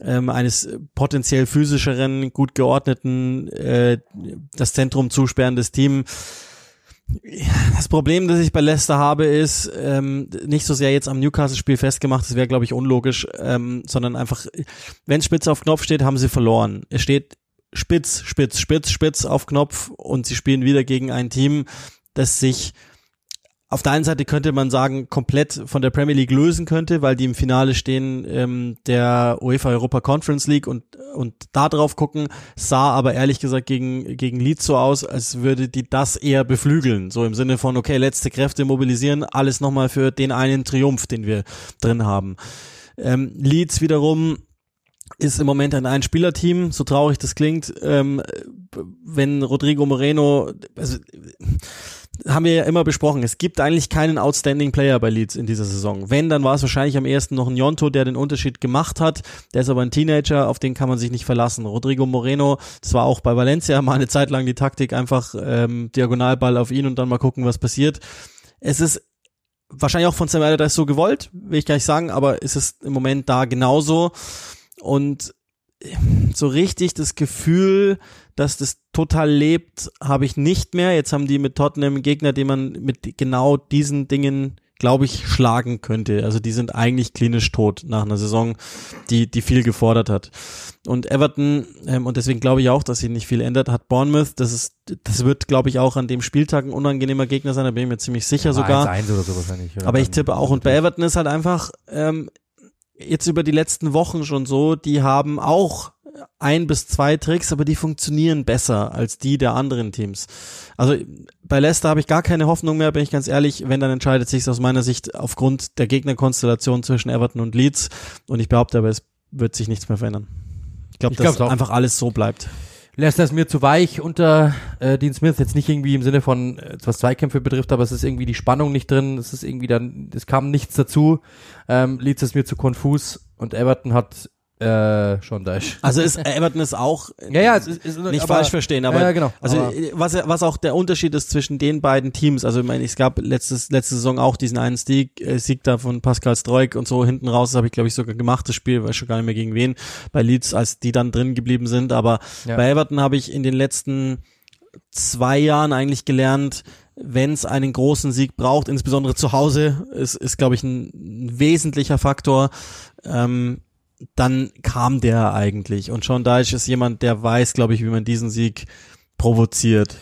ähm, eines potenziell physischeren, gut geordneten, äh, das Zentrum zusperrendes Team. Das Problem, das ich bei Leicester habe, ist ähm, nicht so sehr jetzt am Newcastle-Spiel festgemacht, das wäre, glaube ich, unlogisch, ähm, sondern einfach, wenn Spitz auf Knopf steht, haben sie verloren. Es steht Spitz, Spitz, Spitz, Spitz auf Knopf und sie spielen wieder gegen ein Team, das sich auf der einen Seite könnte man sagen, komplett von der Premier League lösen könnte, weil die im Finale stehen ähm, der UEFA Europa Conference League und, und da drauf gucken, sah aber ehrlich gesagt gegen, gegen Leeds so aus, als würde die das eher beflügeln. So im Sinne von, okay, letzte Kräfte mobilisieren, alles nochmal für den einen Triumph, den wir drin haben. Ähm, Leeds wiederum ist im Moment ein Ein-Spieler-Team, so traurig das klingt. Ähm, wenn Rodrigo Moreno, also haben wir ja immer besprochen, es gibt eigentlich keinen Outstanding Player bei Leeds in dieser Saison. Wenn, dann war es wahrscheinlich am ersten noch ein Jonto, der den Unterschied gemacht hat. Der ist aber ein Teenager, auf den kann man sich nicht verlassen. Rodrigo Moreno, das war auch bei Valencia mal eine Zeit lang die Taktik, einfach ähm, Diagonalball auf ihn und dann mal gucken, was passiert. Es ist wahrscheinlich auch von Sam Allardyce so gewollt, will ich gar nicht sagen, aber es ist im Moment da genauso. Und so richtig das Gefühl, dass das total lebt, habe ich nicht mehr. Jetzt haben die mit Tottenham einen Gegner, den man mit genau diesen Dingen, glaube ich, schlagen könnte. Also die sind eigentlich klinisch tot nach einer Saison, die, die viel gefordert hat. Und Everton, ähm, und deswegen glaube ich auch, dass sich nicht viel ändert, hat Bournemouth, das ist, das wird, glaube ich, auch an dem Spieltag ein unangenehmer Gegner sein, da bin ich mir ziemlich sicher ja, sogar. 1 -1 oder so wahrscheinlich. Oder Aber ich tippe auch, und bei Everton ist halt einfach, ähm, jetzt über die letzten Wochen schon so, die haben auch ein bis zwei Tricks, aber die funktionieren besser als die der anderen Teams. Also bei Leicester habe ich gar keine Hoffnung mehr, bin ich ganz ehrlich. Wenn, dann entscheidet sich aus meiner Sicht aufgrund der Gegnerkonstellation zwischen Everton und Leeds. Und ich behaupte aber, es wird sich nichts mehr verändern. Ich glaube, dass einfach alles so bleibt. Leicester ist mir zu weich unter äh, Dean Smith, jetzt nicht irgendwie im Sinne von, äh, was Zweikämpfe betrifft, aber es ist irgendwie die Spannung nicht drin, es ist irgendwie dann, es kam nichts dazu. Ähm, Leeds ist mir zu konfus und Everton hat äh, schon Daesh. Also ist Everton ist auch ja, ja, es ist, ist, nicht aber, falsch verstehen, aber ja, genau, also aber, was was auch der Unterschied ist zwischen den beiden Teams. Also ich meine, es gab letztes letzte Saison auch diesen einen Sieg, äh, Sieg da von Pascal Stroik und so hinten raus. Das habe ich glaube ich sogar gemacht. Das Spiel weiß schon gar nicht mehr gegen wen bei Leeds, als die dann drin geblieben sind. Aber ja. bei Everton habe ich in den letzten zwei Jahren eigentlich gelernt, wenn es einen großen Sieg braucht, insbesondere zu Hause, ist, ist glaube ich, ein, ein wesentlicher Faktor. Ähm, dann kam der eigentlich. Und Sean Deitch ist jemand, der weiß, glaube ich, wie man diesen Sieg provoziert.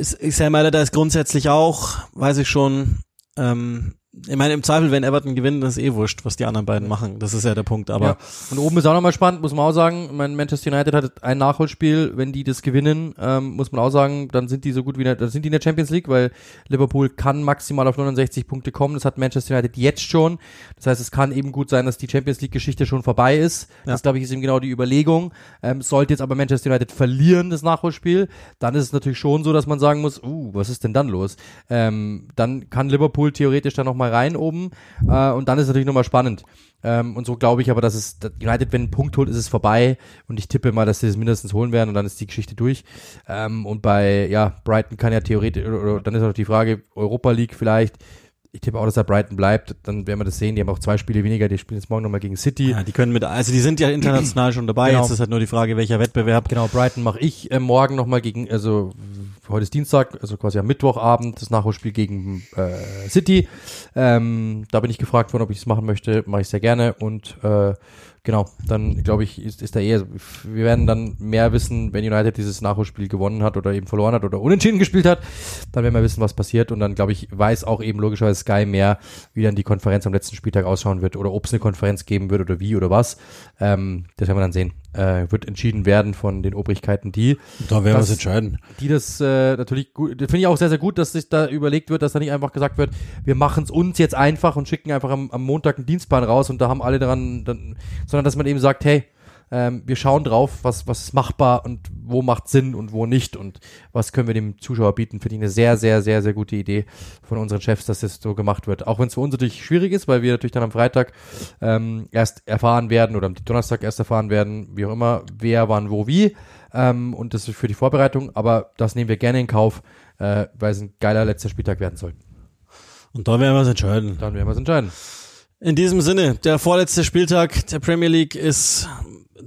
Sam Allardyce grundsätzlich auch, weiß ich schon. Ähm, ich meine, im Zweifel, wenn Everton gewinnt, ist eh wurscht, was die anderen beiden machen. Das ist ja der Punkt. Aber ja. und oben ist auch nochmal spannend, muss man auch sagen. Mein Manchester United hat ein Nachholspiel. Wenn die das gewinnen, ähm, muss man auch sagen, dann sind die so gut wie der, dann sind die in der Champions League, weil Liverpool kann maximal auf 69 Punkte kommen. Das hat Manchester United jetzt schon. Das heißt, es kann eben gut sein, dass die Champions League Geschichte schon vorbei ist. Ja. Das glaube ich ist eben genau die Überlegung. Ähm, sollte jetzt aber Manchester United verlieren das Nachholspiel, dann ist es natürlich schon so, dass man sagen muss, uh, was ist denn dann los? Ähm, dann kann Liverpool theoretisch dann noch mal rein oben äh, und dann ist es natürlich nochmal spannend. Ähm, und so glaube ich aber, dass es United, wenn ein Punkt holt, ist es vorbei und ich tippe mal, dass sie es mindestens holen werden und dann ist die Geschichte durch. Ähm, und bei, ja, Brighton kann ja theoretisch, oder, oder dann ist auch die Frage, Europa League vielleicht, ich tippe auch, dass er Brighton bleibt. Dann werden wir das sehen. Die haben auch zwei Spiele weniger. Die spielen jetzt morgen nochmal gegen City. Ja, die können mit, also die sind ja international schon dabei. Genau. Jetzt ist halt nur die Frage, welcher Wettbewerb. Genau, Brighton mache ich äh, morgen nochmal gegen, also heute ist Dienstag, also quasi am Mittwochabend, das Nachholspiel gegen äh, City. Ähm, da bin ich gefragt worden, ob ich es machen möchte. Mache ich sehr gerne. Und äh, Genau, dann glaube ich, ist, ist da eher, wir werden dann mehr wissen, wenn United dieses Nachholspiel gewonnen hat oder eben verloren hat oder unentschieden gespielt hat, dann werden wir wissen, was passiert und dann glaube ich, weiß auch eben logischerweise Sky mehr, wie dann die Konferenz am letzten Spieltag ausschauen wird oder ob es eine Konferenz geben wird oder wie oder was. Ähm, das werden wir dann sehen. äh, wird entschieden werden von den Obrigkeiten, die da werden wir es entscheiden. Die das äh, natürlich gut, finde ich auch sehr, sehr gut, dass sich da überlegt wird, dass da nicht einfach gesagt wird, wir machen es uns jetzt einfach und schicken einfach am, am Montag einen Dienstplan raus und da haben alle dran, dann, sondern dass man eben sagt, hey, ähm, wir schauen drauf, was, was ist machbar und wo macht Sinn und wo nicht und was können wir dem Zuschauer bieten. Finde ich eine sehr, sehr, sehr, sehr gute Idee von unseren Chefs, dass das so gemacht wird. Auch wenn es für uns natürlich schwierig ist, weil wir natürlich dann am Freitag ähm, erst erfahren werden oder am Donnerstag erst erfahren werden, wie auch immer, wer, wann, wo, wie. Ähm, und das ist für die Vorbereitung, aber das nehmen wir gerne in Kauf, äh, weil es ein geiler letzter Spieltag werden soll. Und da werden wir es entscheiden. Dann werden wir es entscheiden. In diesem Sinne, der vorletzte Spieltag der Premier League ist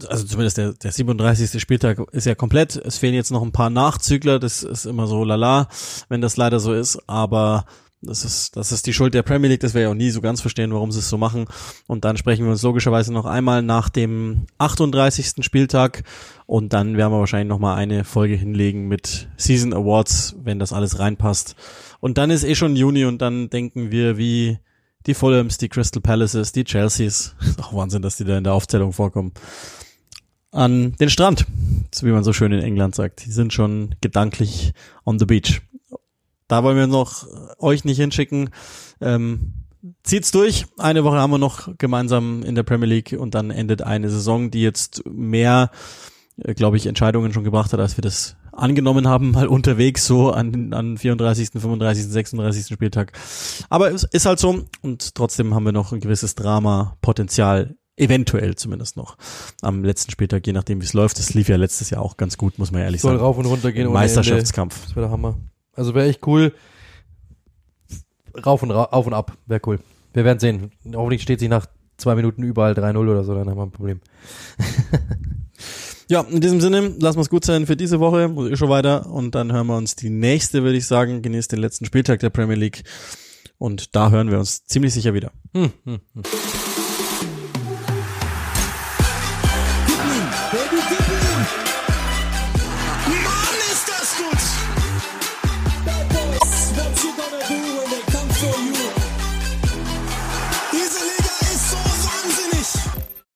also zumindest der, der 37. Spieltag ist ja komplett. Es fehlen jetzt noch ein paar Nachzügler. Das ist immer so lala, wenn das leider so ist. Aber das ist, das ist die Schuld der Premier League. Das werde ich auch nie so ganz verstehen, warum sie es so machen. Und dann sprechen wir uns logischerweise noch einmal nach dem 38. Spieltag. Und dann werden wir wahrscheinlich noch mal eine Folge hinlegen mit Season Awards, wenn das alles reinpasst. Und dann ist eh schon Juni und dann denken wir, wie die Fulhams, die Crystal Palaces, die Chelseas. Ist auch Wahnsinn, dass die da in der Aufzählung vorkommen. An den Strand, wie man so schön in England sagt. Die sind schon gedanklich on the beach. Da wollen wir noch euch nicht hinschicken. Ähm, zieht's durch. Eine Woche haben wir noch gemeinsam in der Premier League und dann endet eine Saison, die jetzt mehr, äh, glaube ich, Entscheidungen schon gebracht hat, als wir das angenommen haben, mal unterwegs so an, an 34., 35., 36. Spieltag. Aber es ist halt so und trotzdem haben wir noch ein gewisses Drama-Potenzial Eventuell zumindest noch. Am letzten Spieltag, je nachdem wie es läuft. Das lief ja letztes Jahr auch ganz gut, muss man ehrlich Soll sagen. rauf und runter gehen. Meisterschaftskampf. Das wäre der Hammer. Also wäre echt cool. Rauf und, ra auf und ab. Wäre cool. Wir werden sehen. Hoffentlich steht sich nach zwei Minuten überall 3-0 oder so, dann haben wir ein Problem. Ja, in diesem Sinne, lassen wir es gut sein für diese Woche, muss ich schon weiter und dann hören wir uns die nächste, würde ich sagen, genießt den letzten Spieltag der Premier League und da hören wir uns ziemlich sicher wieder. Hm, hm, hm.